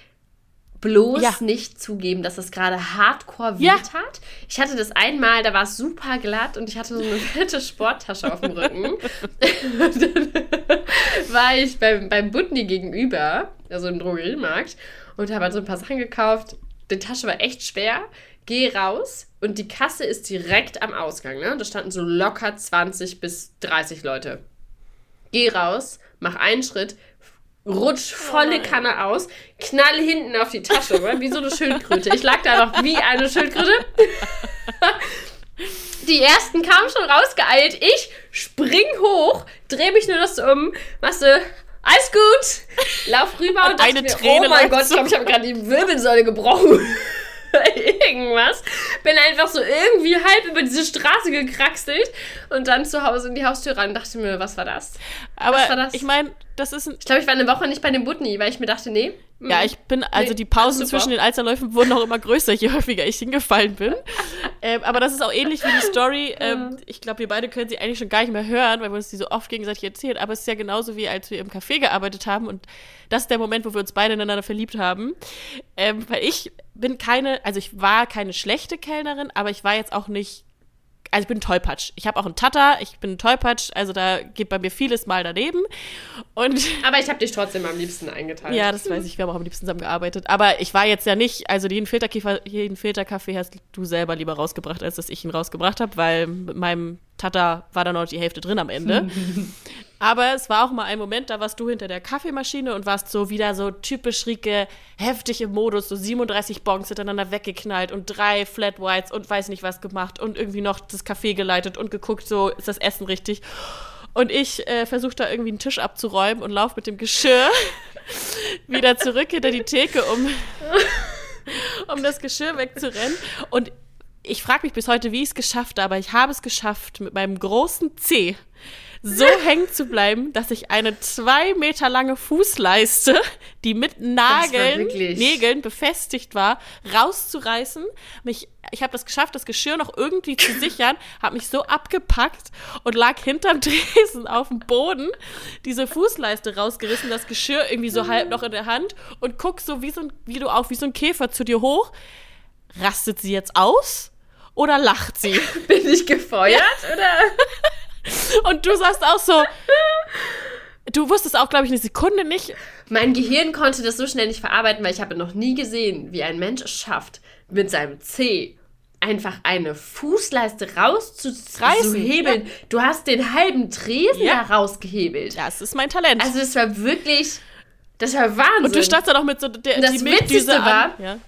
bloß ja. nicht zugeben, dass es gerade hardcore weh ja. tat. Ich hatte das einmal, da war es super glatt und ich hatte so eine fette Sporttasche auf dem Rücken. dann war ich beim, beim Butni gegenüber, also im Drogeriemarkt, und habe halt so ein paar Sachen gekauft. Die Tasche war echt schwer. Gehe raus und die Kasse ist direkt am Ausgang. Ne? Da standen so locker 20 bis 30 Leute. Geh raus, mach einen Schritt, rutsch volle oh Kanne aus, knall hinten auf die Tasche, wie so eine Schildkröte. Ich lag da noch wie eine Schildkröte. Die ersten kamen schon rausgeeilt. Ich spring hoch, dreh mich nur so um, machst du, alles gut, lauf rüber und, und eine mir, Träne oh mein Gott, ich glaube, ich habe gerade die Wirbelsäule gebrochen. irgendwas. Bin einfach so irgendwie halb über diese Straße gekraxelt und dann zu Hause in die Haustür rein und dachte mir, was war das? Aber was war das? ich meine, das ist ein Ich glaube, ich war eine Woche nicht bei dem Butni, weil ich mir dachte, nee. Ja, mm, ich bin, also nee, die Pausen zwischen den Alsterläufen wurden auch immer größer, je häufiger ich hingefallen bin. ähm, aber das ist auch ähnlich wie die Story. Ähm, ich glaube, wir beide können sie eigentlich schon gar nicht mehr hören, weil wir uns die so oft gegenseitig erzählen. Aber es ist ja genauso wie als wir im Café gearbeitet haben und das ist der Moment, wo wir uns beide ineinander verliebt haben. Ähm, weil ich bin keine, also ich war keine schlechte Kellnerin, aber ich war jetzt auch nicht also ich bin ein Tollpatsch. Ich habe auch einen Tata, ich bin ein Tollpatsch, also da geht bei mir vieles mal daneben. Und aber ich habe dich trotzdem am liebsten eingeteilt. Ja, das weiß ich, wir haben auch am liebsten zusammen gearbeitet. Aber ich war jetzt ja nicht, also jeden, Filterkaffee, jeden Filterkaffee hast du selber lieber rausgebracht, als dass ich ihn rausgebracht habe, weil mit meinem Tata war da noch die Hälfte drin am Ende. Aber es war auch mal ein Moment, da warst du hinter der Kaffeemaschine und warst so wieder so typisch Rieke, heftig im Modus, so 37 Bongs hintereinander weggeknallt und drei Flat Whites und weiß nicht was gemacht und irgendwie noch das Kaffee geleitet und geguckt, so ist das Essen richtig. Und ich äh, versuche da irgendwie einen Tisch abzuräumen und laufe mit dem Geschirr wieder zurück hinter die Theke, um, um das Geschirr wegzurennen. Und ich frage mich bis heute, wie ich es geschafft habe, aber ich habe es geschafft, mit meinem großen C so hängen zu bleiben, dass ich eine zwei Meter lange Fußleiste, die mit Nageln, Nägeln befestigt war, rauszureißen. Mich, ich habe das geschafft, das Geschirr noch irgendwie zu sichern, habe mich so abgepackt und lag hinterm Tresen auf dem Boden, diese Fußleiste rausgerissen, das Geschirr irgendwie so halb noch in der Hand und guck so wie so ein, wie du auf, wie so ein Käfer zu dir hoch. Rastet sie jetzt aus? Oder lacht sie? Bin ich gefeuert, ja. oder? Und du sagst auch so, du wusstest auch, glaube ich, eine Sekunde nicht. Mein Gehirn konnte das so schnell nicht verarbeiten, weil ich habe noch nie gesehen, wie ein Mensch es schafft, mit seinem C einfach eine Fußleiste rauszuhebeln. Ja. Du hast den halben Tresen ja. da rausgehebelt. Das ist mein Talent. Also es war wirklich, das war Wahnsinn. Und du standst da noch mit so der, das die Witzigste war, ja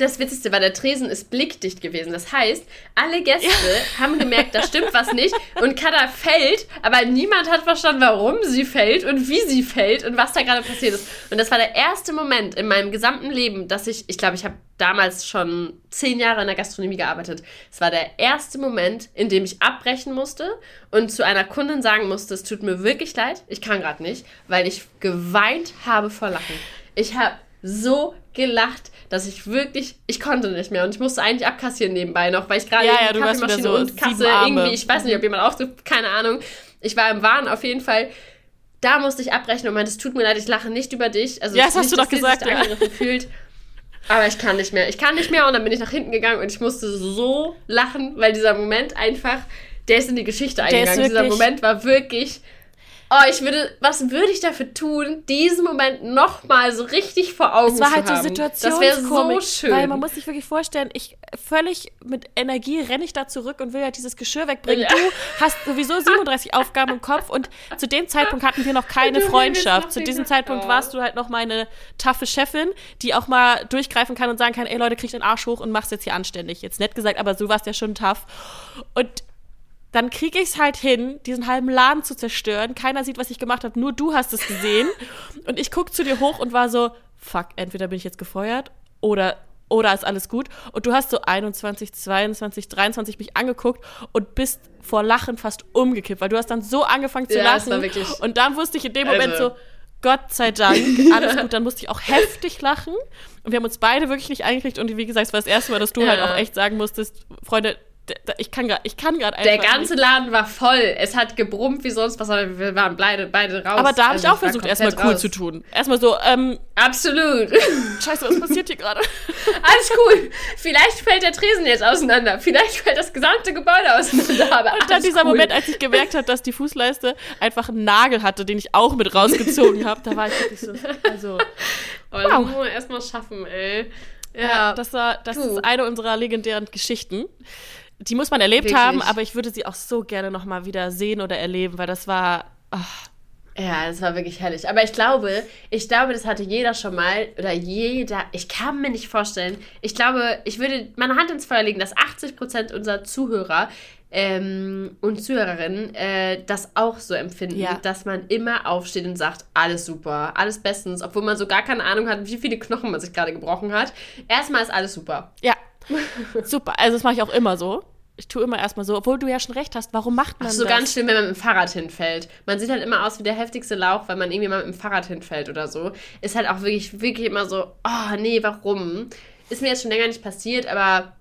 das Witzigste war, der Tresen ist blickdicht gewesen. Das heißt, alle Gäste ja. haben gemerkt, da stimmt was nicht. Und Kada fällt, aber niemand hat verstanden, warum sie fällt und wie sie fällt und was da gerade passiert ist. Und das war der erste Moment in meinem gesamten Leben, dass ich, ich glaube, ich habe damals schon zehn Jahre in der Gastronomie gearbeitet. Es war der erste Moment, in dem ich abbrechen musste und zu einer Kundin sagen musste, es tut mir wirklich leid, ich kann gerade nicht, weil ich geweint habe vor Lachen. Ich habe so gelacht, dass ich wirklich, ich konnte nicht mehr und ich musste eigentlich abkassieren nebenbei noch, weil ich gerade ja, ja, Kaffeemaschine so und Kasse irgendwie, ich weiß nicht, ob jemand auch so, keine Ahnung. Ich war im Wahn auf jeden Fall. Da musste ich abbrechen und meinte, es tut mir leid, ich lache nicht über dich. Also ja, das nicht, hast du doch gesagt, ja. Fühlt. Aber ich kann nicht mehr. Ich kann nicht mehr und dann bin ich nach hinten gegangen und ich musste so lachen, weil dieser Moment einfach, der ist in die Geschichte eingegangen. Dieser Moment war wirklich Oh, ich würde, was würde ich dafür tun, diesen Moment nochmal so richtig vor Augen zu haben? Es war halt so Situationskomik. Das so schön. Weil man muss sich wirklich vorstellen, ich völlig mit Energie renne ich da zurück und will halt dieses Geschirr wegbringen. Ja. Du hast sowieso 37 Aufgaben im Kopf und zu dem Zeitpunkt hatten wir noch keine Freundschaft. Zu diesem Zeitpunkt warst du halt noch meine taffe Chefin, die auch mal durchgreifen kann und sagen kann, ey Leute, krieg den Arsch hoch und mach's jetzt hier anständig. Jetzt nett gesagt, aber du warst ja schon tough. Und dann kriege ich es halt hin, diesen halben Laden zu zerstören. Keiner sieht, was ich gemacht habe, nur du hast es gesehen. und ich gucke zu dir hoch und war so, fuck, entweder bin ich jetzt gefeuert oder oder ist alles gut? Und du hast so 21, 22, 23 mich angeguckt und bist vor Lachen fast umgekippt, weil du hast dann so angefangen zu ja, lachen. Und dann wusste ich in dem Moment also. so, Gott sei Dank, alles gut. Dann musste ich auch heftig lachen. Und wir haben uns beide wirklich nicht eingekriegt. Und wie gesagt, es war das erste Mal, dass du ja. halt auch echt sagen musstest, Freunde, ich kann gerade, ich kann gerade einfach. Der ganze nicht. Laden war voll. Es hat gebrummt wie sonst was, aber wir waren beide, beide raus. Aber da habe also ich auch versucht, erstmal cool raus. zu tun. Erstmal so, ähm. Absolut. Scheiße, was passiert hier gerade? Alles cool. Vielleicht fällt der Tresen jetzt auseinander. Vielleicht fällt das gesamte Gebäude auseinander. Aber Und dann dieser cool. Moment, als ich gemerkt habe, dass die Fußleiste einfach einen Nagel hatte, den ich auch mit rausgezogen habe, da war ich wirklich so. Also. Oh, wow. das muss man erstmal schaffen, ey. Ja, ja das, war, das ist eine unserer legendären Geschichten die muss man erlebt Wirklich? haben, aber ich würde sie auch so gerne noch mal wieder sehen oder erleben, weil das war. Oh. Ja, das war wirklich herrlich. Aber ich glaube, ich glaube, das hatte jeder schon mal oder jeder. Ich kann mir nicht vorstellen. Ich glaube, ich würde meine Hand ins Feuer legen, dass 80 Prozent unserer Zuhörer ähm, und Zuhörerinnen äh, das auch so empfinden, ja. dass man immer aufsteht und sagt, alles super, alles bestens, obwohl man so gar keine Ahnung hat, wie viele Knochen man sich gerade gebrochen hat. Erstmal ist alles super. Ja, super. Also das mache ich auch immer so ich tue immer erstmal so, obwohl du ja schon recht hast, warum macht man Ach, so das? ganz schlimm, wenn man mit dem Fahrrad hinfällt. Man sieht halt immer aus wie der heftigste Lauch, weil man irgendwie mal mit dem Fahrrad hinfällt oder so. Ist halt auch wirklich, wirklich immer so, oh nee, warum? Ist mir jetzt schon länger nicht passiert, aber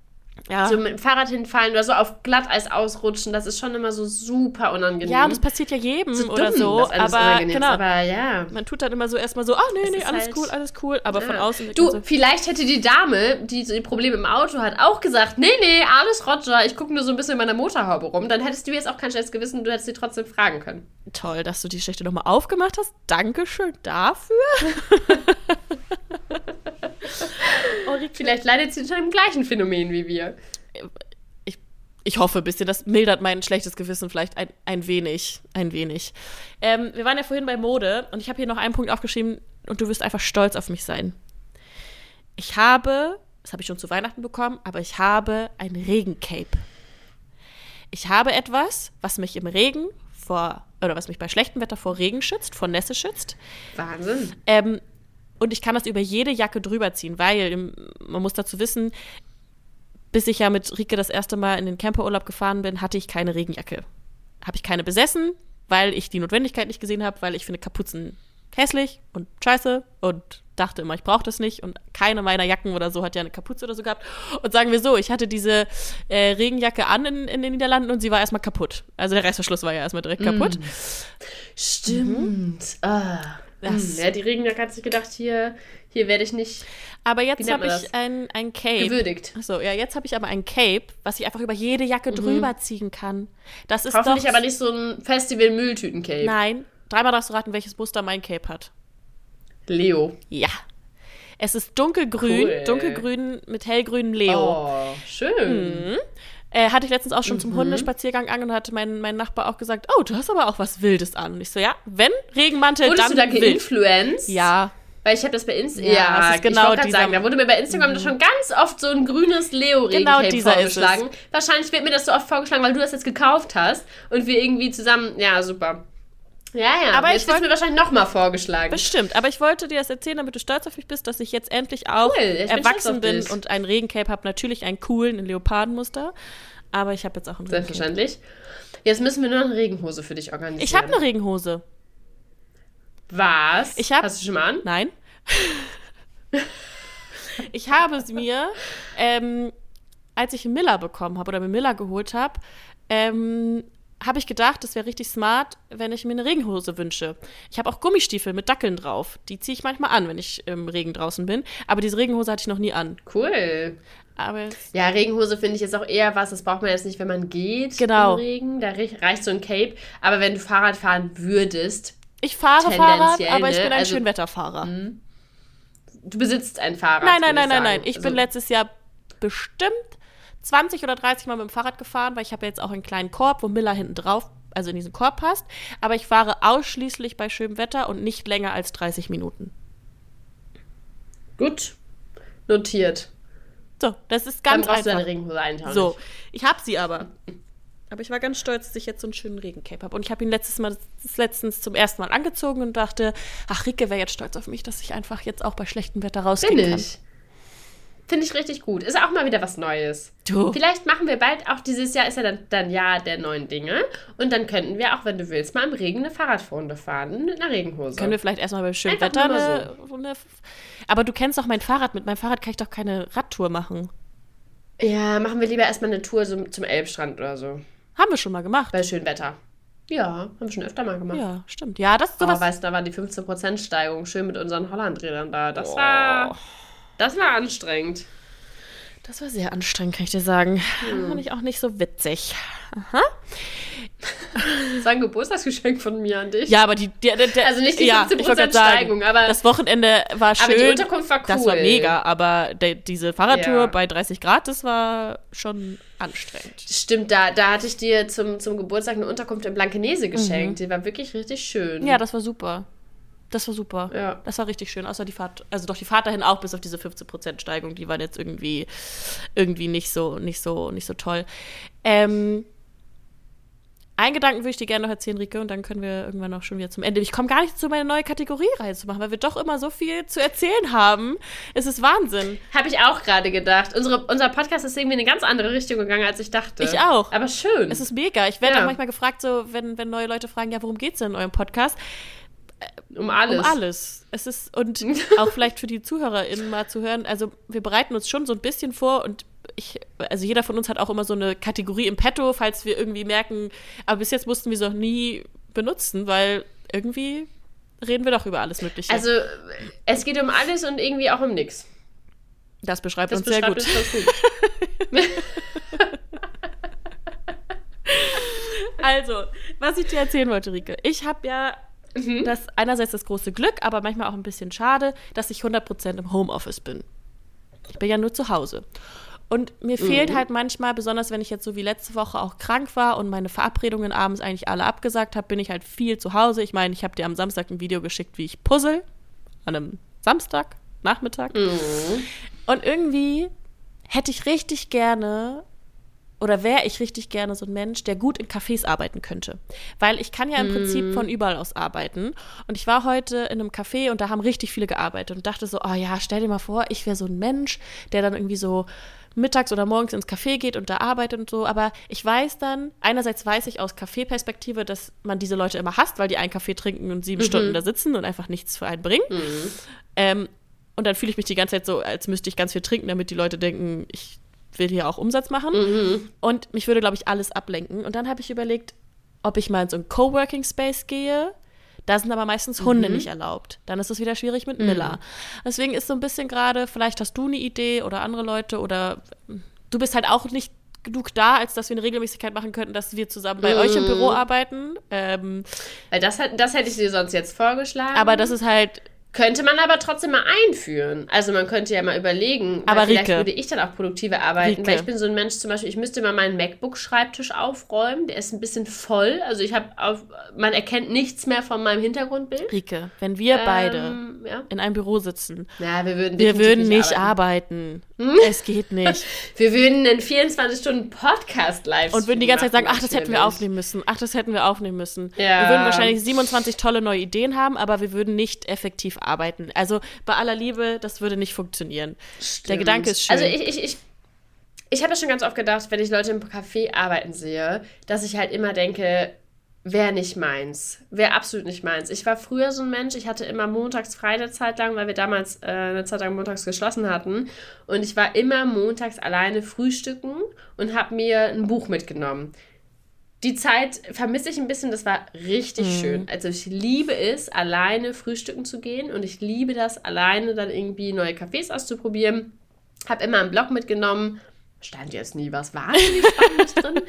ja. So mit dem Fahrrad hinfallen oder so auf Glatteis ausrutschen, das ist schon immer so super unangenehm. Ja, und das passiert ja jedem so oder dumm, so. Aber genau, aber ja. Man tut dann immer so erstmal so, ah oh, nee, nee, alles halt, cool, alles cool. Aber ja. von außen. Du, so, vielleicht hätte die Dame, die so die Probleme im Auto hat, auch gesagt, nee, nee, alles Roger, ich gucke nur so ein bisschen in meiner Motorhaube rum. Dann hättest du jetzt auch kein schlechtes Gewissen, du hättest sie trotzdem fragen können. Toll, dass du die Geschichte nochmal aufgemacht hast. Dankeschön dafür. Vielleicht leidet sie unter dem gleichen Phänomen wie wir. Ich, ich hoffe ein bisschen. Das mildert mein schlechtes Gewissen vielleicht ein, ein wenig. Ein wenig. Ähm, wir waren ja vorhin bei Mode und ich habe hier noch einen Punkt aufgeschrieben und du wirst einfach stolz auf mich sein. Ich habe, das habe ich schon zu Weihnachten bekommen, aber ich habe ein Regencape. Ich habe etwas, was mich im Regen vor, oder was mich bei schlechtem Wetter vor Regen schützt, vor Nässe schützt. Wahnsinn. Ähm, und ich kann das über jede Jacke drüber ziehen, weil man muss dazu wissen, bis ich ja mit Rike das erste Mal in den Camperurlaub gefahren bin, hatte ich keine Regenjacke. Habe ich keine besessen, weil ich die Notwendigkeit nicht gesehen habe, weil ich finde Kapuzen hässlich und scheiße und dachte immer, ich brauche das nicht und keine meiner Jacken oder so hat ja eine Kapuze oder so gehabt. Und sagen wir so, ich hatte diese äh, Regenjacke an in, in, den Niederlanden und sie war erstmal kaputt. Also der Reißverschluss war ja erstmal direkt kaputt. Mm. Stimmt. Mhm. Ah. Das hm, ja, die Regenjacke hat sich gedacht, hier, hier werde ich nicht. Aber jetzt habe ich ein, ein Cape. Gewürdigt. Achso, ja, jetzt habe ich aber ein Cape, was ich einfach über jede Jacke mhm. drüber ziehen kann. Das ist Hoffentlich doch, aber nicht so ein Festival-Mülltüten-Cape. Nein. Dreimal darfst du raten, welches Muster mein Cape hat. Leo. Ja. Es ist dunkelgrün, cool. dunkelgrün mit hellgrünem Leo. Oh, schön. Mhm. Äh, hatte ich letztens auch schon mhm. zum Hundespaziergang an und hatte mein, mein Nachbar auch gesagt, oh, du hast aber auch was Wildes an. Und ich so, ja, wenn Regenmantel, Wurdest dann du da geinfluenced? Ja. Weil ich habe das bei Instagram. Ja, Ja, ich genau dieser- Mhm. sagen, da wurde mir bei Instagram schon ganz oft so ein grünes leo Genau dieser ist es. vorgeschlagen. Wahrscheinlich wird mir das so oft vorgeschlagen, weil du das jetzt gekauft hast und wir irgendwie zusammen. Ja, super. Ja, ja. Aber jetzt ich wird wollt- mir wahrscheinlich nochmal vorgeschlagen. Bestimmt, aber ich wollte dir das erzählen, damit du stolz auf mich bist, dass ich jetzt endlich auch Cool, bin erwachsen bin dich. und einen Regencape habe. Natürlich einen coolen in Leopardenmuster, aber ich habe jetzt auch einen Regencape. Selbstverständlich. Jetzt müssen wir nur noch eine Regenhose für dich organisieren. Ich habe eine Regenhose. Was? Ich hab- Hast du schon mal an? Nein. ich habe sie mir, ähm, als ich einen Miller bekommen habe oder mir Miller geholt habe, ähm, habe ich gedacht, das wäre richtig smart, wenn ich mir eine Regenhose wünsche. Ich habe auch Gummistiefel mit Dackeln drauf. Die ziehe ich manchmal an, wenn ich im Regen draußen bin. Aber diese Regenhose hatte ich noch nie an. Cool. Aber Ja, Regenhose finde ich jetzt auch eher was, das braucht man jetzt nicht, wenn man geht Genau. im Regen. Da rei- reicht so ein Cape. Aber wenn du Fahrrad fahren würdest, ich fahre Fahrrad, aber ich ne? bin ein Also- Schönwetterfahrer. du besitzt ein Fahrrad. Nein, nein, nein, nein, nein. Ich Also, bin letztes Jahr bestimmt 20 oder 30 Mal mit dem Fahrrad gefahren, weil ich habe jetzt auch einen kleinen Korb, wo Miller hinten drauf, also in diesen Korb passt. Aber ich fahre ausschließlich bei schönem Wetter und nicht länger als 30 Minuten. Gut. Notiert. So, das ist Dann ganz brauchst du deine einfach. Regenhose. So, ich habe sie aber. Aber ich war ganz stolz, dass ich jetzt so einen schönen Regencape habe. Und ich habe ihn letztes Mal, letztens zum ersten Mal angezogen und dachte, ach, Rike wäre jetzt stolz auf mich, dass ich einfach jetzt auch bei schlechtem Wetter rausgehen Finde kann. ich. Finde ich richtig gut. Ist auch mal wieder was Neues. Du. Vielleicht machen wir bald, auch dieses Jahr ist ja dann, dann Jahr der neuen Dinge. Und dann könnten wir auch, wenn du willst, mal im Regen eine Fahrradrunde fahren mit einer Regenhose. Können wir vielleicht erstmal bei schönem Wetter nur mal eine, eine. Aber du kennst doch mein Fahrrad. Mit meinem Fahrrad kann ich doch keine Radtour machen. ja, machen wir lieber erstmal eine Tour so zum Elbstrand oder so. Haben wir schon mal gemacht. Bei schönem Wetter. Ja, haben wir schon öfter mal gemacht. Ja, stimmt. Ja, das ist Aber sowas. weißt du, da war die 15% Steigung schön mit unseren Hollandrädern da. Das Oh. war. Das war anstrengend. Das war sehr anstrengend, kann ich dir sagen. Hm. Fand ich auch nicht so witzig. Aha. Das war ein Geburtstagsgeschenk von mir an dich. Ja, aber die. die, die, Also nicht die ja, 15% ich wollte gerade sagen, Steigung, aber- Das Wochenende war schön. Aber die Unterkunft war Das war cool. mega, aber de, diese Fahrradtour Ja. bei 30 Grad, das war schon anstrengend. Stimmt, da, da hatte ich dir zum, zum Geburtstag eine Unterkunft in Blankenese geschenkt. Die war wirklich richtig schön. Mhm. Ja, das war super. Das war super. Ja. Das war richtig schön. Außer die Fahrt, also doch die Fahrt dahin auch, bis auf diese 15% Steigung, die waren jetzt irgendwie, irgendwie nicht so, nicht so, nicht so toll. Ähm, einen Gedanken würde ich dir gerne noch erzählen, Rike, und dann können wir irgendwann auch schon wieder zum Ende. Ich komme gar nicht dazu, meine neue Kategorie reinzumachen, weil wir doch immer so viel zu erzählen haben. Es ist Wahnsinn. Habe ich auch gerade gedacht. Unsere, unser Podcast ist irgendwie in eine ganz andere Richtung gegangen, als ich dachte. Ich auch. Aber schön. Es ist mega. Ich werde Ja. auch manchmal gefragt, so, wenn, wenn neue Leute fragen, ja, worum geht's denn in eurem Podcast? Um alles. Um alles. Es ist, und auch vielleicht für die ZuhörerInnen mal zu hören, also wir bereiten uns schon so ein bisschen vor und ich, also jeder von uns hat auch immer so eine Kategorie im Petto, falls wir irgendwie merken, aber bis jetzt mussten wir sie noch nie benutzen, weil irgendwie reden wir doch über alles Mögliche. Also, es geht um alles und irgendwie auch um nichts. das beschreibt Das uns sehr beschreibt gut. es ganz gut. Also, was ich dir erzählen wollte, Rike. Ich habe ja Mhm. das einerseits das große Glück, aber manchmal auch ein bisschen schade, dass ich 100% im Homeoffice bin. Ich bin ja nur zu Hause. Und mir Mhm. fehlt halt manchmal, besonders wenn ich jetzt so wie letzte Woche auch krank war und meine Verabredungen abends eigentlich alle abgesagt habe, bin ich halt viel zu Hause. Ich meine, ich habe dir am Samstag ein Video geschickt, wie ich puzzle. An einem Samstag, Nachmittag. Mhm. Und irgendwie hätte ich richtig gerne oder wäre ich richtig gerne so ein Mensch, der gut in Cafés arbeiten könnte. Weil ich kann ja im Prinzip von überall aus arbeiten. Und ich war heute in einem Café und da haben richtig viele gearbeitet und dachte so, oh ja, stell dir mal vor, ich wäre so ein Mensch, der dann irgendwie so mittags oder morgens ins Café geht und da arbeitet und so. Aber ich weiß dann, einerseits weiß ich aus Kaffeeperspektive, dass man diese Leute immer hasst, weil die einen Kaffee trinken und sieben Stunden da sitzen und einfach nichts für einen bringen. Ähm, und dann fühle ich mich die ganze Zeit so, als müsste ich ganz viel trinken, damit die Leute denken, ich will hier auch Umsatz machen. Und mich würde, glaube ich, alles ablenken. Und dann habe ich überlegt, ob ich mal in so einen Coworking Space gehe. Da sind aber meistens Hunde nicht erlaubt. Dann ist es wieder schwierig mit Miller. Deswegen ist so ein bisschen gerade, vielleicht hast du eine Idee oder andere Leute oder du bist halt auch nicht genug da, als dass wir eine Regelmäßigkeit machen könnten, dass wir zusammen bei euch im Büro arbeiten. Ähm, Weil das, das hätte ich dir sonst jetzt vorgeschlagen. aber das ist halt Könnte man aber trotzdem mal einführen. Also man könnte ja mal überlegen, Aber weil vielleicht würde ich dann auch produktiver arbeiten, Rike. weil ich bin so ein Mensch zum Beispiel, ich müsste mal meinen MacBook-Schreibtisch aufräumen, der ist ein bisschen voll, also ich habe auf, man erkennt nichts mehr von meinem Hintergrundbild. Rike, wenn wir beide Ähm, ja. in einem Büro sitzen, ja, wir würden wir würden nicht arbeiten. arbeiten. Es geht nicht. Wir würden einen 24-Stunden-Podcast live Und würden die ganze Zeit sagen, ach, das hätten wir aufnehmen müssen. Ach, das hätten wir aufnehmen müssen. Ja. Wir würden wahrscheinlich 27 tolle neue Ideen haben, aber wir würden nicht effektiv arbeiten. Also bei aller Liebe, das würde nicht funktionieren. Der Stimmt. Gedanke ist schön. Also ich, ich, ich, ich habe ja schon ganz oft gedacht, wenn ich Leute im Café arbeiten sehe, dass ich halt immer denke, wäre nicht meins. Wäre absolut nicht meins. Ich war früher so ein Mensch, ich hatte immer montags frei eine Zeit lang, weil wir damals äh, eine Zeit lang montags geschlossen hatten. Und ich war immer montags alleine frühstücken und habe mir ein Buch mitgenommen. Die Zeit vermisse ich ein bisschen, das war richtig schön. Also ich liebe es, alleine frühstücken zu gehen und ich liebe das, alleine dann irgendwie neue Cafés auszuprobieren. Hab immer einen Blog mitgenommen. Stand jetzt nie was wahnsinnig Spannendes drin.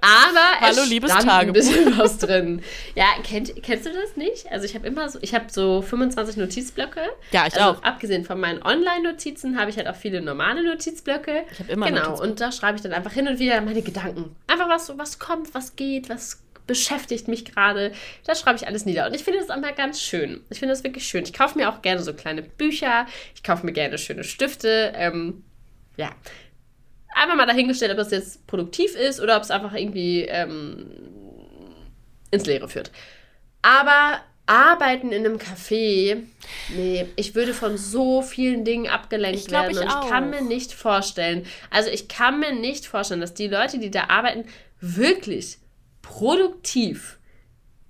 Aber Hallo, es liebes stand ein Tagebuch. bisschen was drin. Ja, kennt, kennst du das nicht? Also ich habe immer so, ich habe so 25 Notizblöcke. Ja, ich also auch. Abgesehen von meinen Online-Notizen habe ich halt auch viele normale Notizblöcke. Ich habe immer Genau, Notizblöcke. und da schreibe ich dann einfach hin und wieder meine Gedanken. Einfach was, was kommt, was geht, was beschäftigt mich gerade. Da schreibe ich alles nieder. Und ich finde das immer ganz schön. Ich finde das wirklich schön. Ich kaufe mir auch gerne so kleine Bücher. Ich kaufe mir gerne schöne Stifte. Ähm, ja. Einfach mal dahingestellt, ob das jetzt produktiv ist oder ob es einfach irgendwie ähm, ins Leere führt. Aber arbeiten in einem Café, nee, ich würde von so vielen Dingen abgelenkt Ich glaub, werden. ich und ich kann mir nicht vorstellen, also ich kann mir nicht vorstellen, dass die Leute, die da arbeiten, wirklich produktiv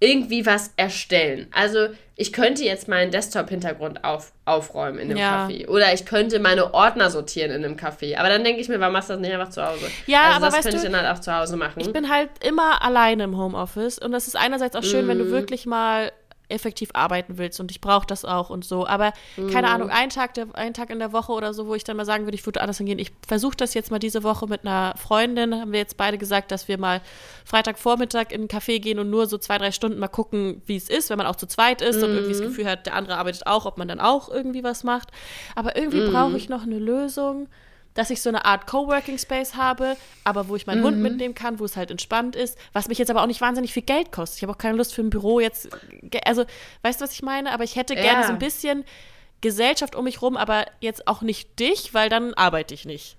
irgendwie was erstellen. Also ich könnte jetzt meinen Desktop-Hintergrund auf, aufräumen in einem Ja. Café. Oder ich könnte meine Ordner sortieren in einem Café. Aber dann denke ich mir, warum machst du das nicht einfach zu Hause? Ja, also aber das könnte du, ich dann halt auch zu Hause machen. Ich bin halt immer alleine im Homeoffice und das ist einerseits auch schön, wenn Mhm. du wirklich mal effektiv arbeiten willst und ich brauche das auch und so. Aber keine Mhm. Ahnung, ein Tag, der, ein Tag in der Woche oder so, wo ich dann mal sagen würde, ich würde anders hingehen. Ich versuche das jetzt mal diese Woche mit einer Freundin. Haben wir jetzt beide gesagt, dass wir mal Freitagvormittag in einen Café gehen und nur so zwei, drei Stunden mal gucken, wie es ist, wenn man auch zu zweit ist und irgendwie Mhm. das Gefühl hat, der andere arbeitet auch, ob man dann auch irgendwie was macht. Aber irgendwie Mhm. brauche ich noch eine Lösung dass ich so eine Art Coworking Space habe, aber wo ich meinen Hund mitnehmen kann, wo es halt entspannt ist, was mich jetzt aber auch nicht wahnsinnig viel Geld kostet. Ich habe auch keine Lust für ein Büro jetzt, also weißt du, was ich meine? Aber ich hätte gerne Ja. so ein bisschen Gesellschaft um mich rum, aber jetzt auch nicht dich, weil dann arbeite ich nicht.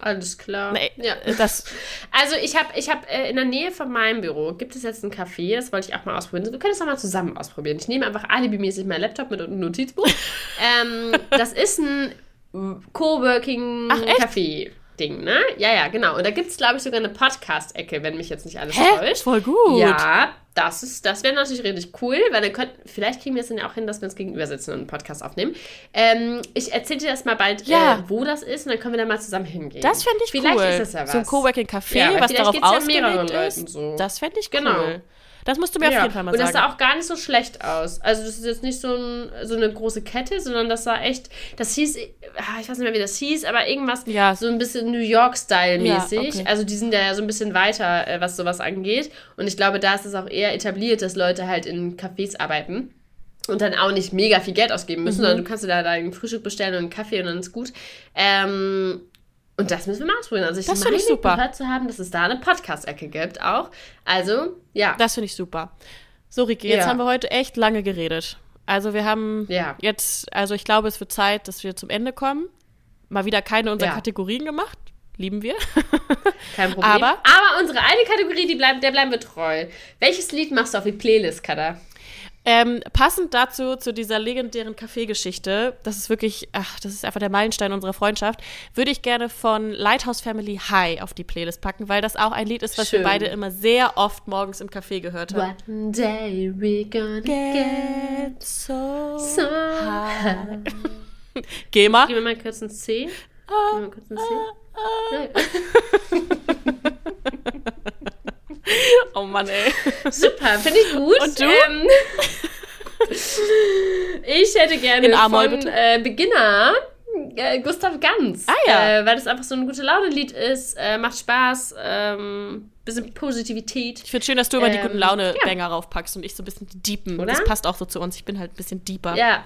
Alles klar. Nee, Ja. das, Also ich habe ich hab, äh, in der Nähe von meinem Büro gibt es jetzt ein Café, das wollte ich auch mal ausprobieren. Wir können das auch mal zusammen ausprobieren. Ich nehme einfach alibimäßig mein Laptop mit und ein Notizbuch. ähm, das ist ein Coworking? Café. Ding, ne? Ja, ja, genau. Und da gibt es, glaube ich, sogar eine Podcast-Ecke, wenn mich jetzt nicht alles hä? täuscht. Voll gut. Ja, das ist, das wäre natürlich richtig cool, weil dann könnten, vielleicht kriegen wir es dann ja auch hin, dass wir uns gegenüber sitzen und einen Podcast aufnehmen. Ähm, ich erzähle dir das mal bald, Ja. äh, wo das ist, und dann können wir da mal zusammen hingehen. Das fände ich vielleicht cool. Ist das ja was. So ein Coworking-Café, Ja, was vielleicht darauf ja ausgelegt ist. So. Das fände ich cool. Genau. Das musst du mir auf jeden Fall mal und das sagen. sah auch gar nicht so schlecht aus. Also das ist jetzt nicht so, ein, so eine große Kette, sondern das sah echt, das hieß, ah, ich weiß nicht mehr, wie das hieß, aber irgendwas Ja. so ein bisschen New York-Style-mäßig. Ja, okay. Also die sind ja so ein bisschen weiter, äh, was sowas angeht. Und ich glaube, da ist es auch eher etabliert, dass Leute halt in Cafés arbeiten. Und dann auch nicht mega viel Geld ausgeben müssen, Mhm. sondern du kannst dir da dein Frühstück bestellen und einen Kaffee und dann ist gut. Ähm, und das müssen wir mal ausprobieren. Also ich Das meine finde ich super. gehört zu haben, dass es da eine Podcast-Ecke gibt auch. Also, ja. Das finde ich super. So, Riki, jetzt Ja. haben wir heute echt lange geredet. Also wir haben Ja. jetzt, also ich glaube, es wird Zeit, dass wir zum Ende kommen. Mal wieder keine unserer Ja. Kategorien gemacht. Lieben wir. Kein Problem. Aber- Aber unsere eine Kategorie, die bleibt, der bleiben wir treu. Welches Lied machst du auf die Playlist, Kada? Ähm, passend dazu, zu dieser legendären Kaffeegeschichte, das ist wirklich, ach, das ist einfach der Meilenstein unserer Freundschaft, würde ich gerne von Lighthouse Family High auf die Playlist packen, weil das auch ein Lied ist, was wir Schön. beide immer sehr oft morgens im Café gehört haben. One day we're gonna get Get so, so high. high. Geh mal. Gib mir mal kurz ein C. Ah, Gib mir mal kurz ein C. Oh Mann, ey. Super, finde ich gut. Und du? Ähm, ich hätte gerne In A-Moll, von äh, Beginner äh, Gustav Ganz. Ah, ja. Äh, weil das einfach so ein gute Laune-Lied ist, äh, macht Spaß, ähm, bisschen Positivität. Ich finde schön, dass du immer die Ähm, guten Laune ja. Banger raufpackst und ich so ein bisschen die Deepen. Oder? Das passt auch so zu uns. Ich bin halt ein bisschen deeper. Ja.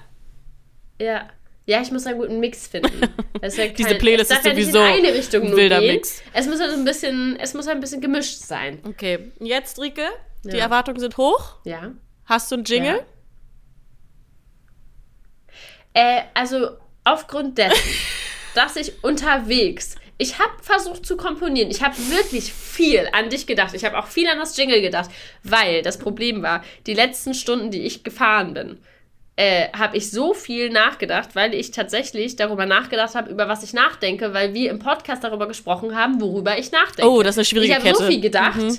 Ja. Ja, ich muss einen guten Mix finden. Es wär Diese kein- Playlist ist ja sowieso in eine Richtung ein nur wilder gehen. Mix. Es muss halt ein bisschen, es muss ein bisschen gemischt sein. Okay, jetzt, Rike, die Ja. Erwartungen sind hoch. Ja. Hast du einen Jingle? Äh, also aufgrund dessen, dass ich unterwegs, ich habe versucht zu komponieren. Ich habe wirklich viel an dich gedacht. Ich habe auch viel an das Jingle gedacht, weil das Problem war, die letzten Stunden, die ich gefahren bin, äh, habe ich so viel nachgedacht, weil ich tatsächlich darüber nachgedacht habe, über was ich nachdenke, weil wir im Podcast darüber gesprochen haben, worüber ich nachdenke. Oh, das ist eine schwierige ich habe so Kette. viel gedacht. Mhm.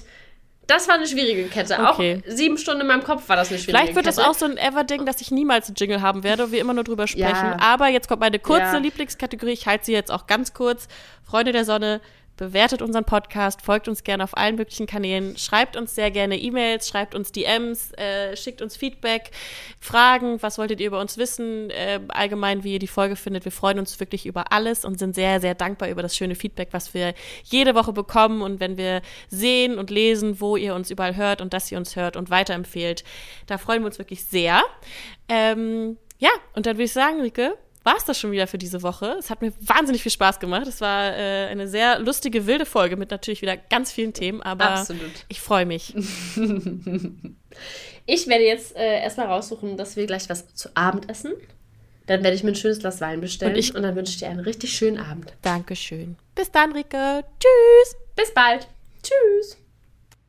Das war eine schwierige Kette. Okay. Auch sieben Stunden in meinem Kopf war das eine schwierige Vielleicht wird das Kette. auch so ein Ever-Ding, dass ich niemals einen Jingle haben werde, wir immer nur drüber sprechen. Ja. Aber jetzt kommt meine kurze Ja. Lieblingskategorie. Ich halte sie jetzt auch ganz kurz. Freunde der Sonne, bewertet unseren Podcast, folgt uns gerne auf allen möglichen Kanälen, schreibt uns sehr gerne E-Mails, schreibt uns DMs, äh, schickt uns Feedback, Fragen, was wolltet ihr über uns wissen, äh, allgemein, wie ihr die Folge findet. Wir freuen uns wirklich über alles und sind sehr, sehr dankbar über das schöne Feedback, was wir jede Woche bekommen und wenn wir sehen und lesen, wo ihr uns überall hört und dass ihr uns hört und weiterempfehlt. Da freuen wir uns wirklich sehr. Ähm, ja, und dann würde ich sagen, Rike, war es das schon wieder für diese Woche. Es hat mir wahnsinnig viel Spaß gemacht. Es war äh, eine sehr lustige, wilde Folge mit natürlich wieder ganz vielen Themen, aber Absolut. ich freue mich. Ich werde jetzt äh, erstmal raussuchen, dass wir gleich was zu Abend essen. Dann werde ich mir ein schönes Glas Wein bestellen Und ich- und dann wünsche ich dir einen richtig schönen Abend. Dankeschön. Bis dann, Rike. Tschüss. Bis bald. Tschüss.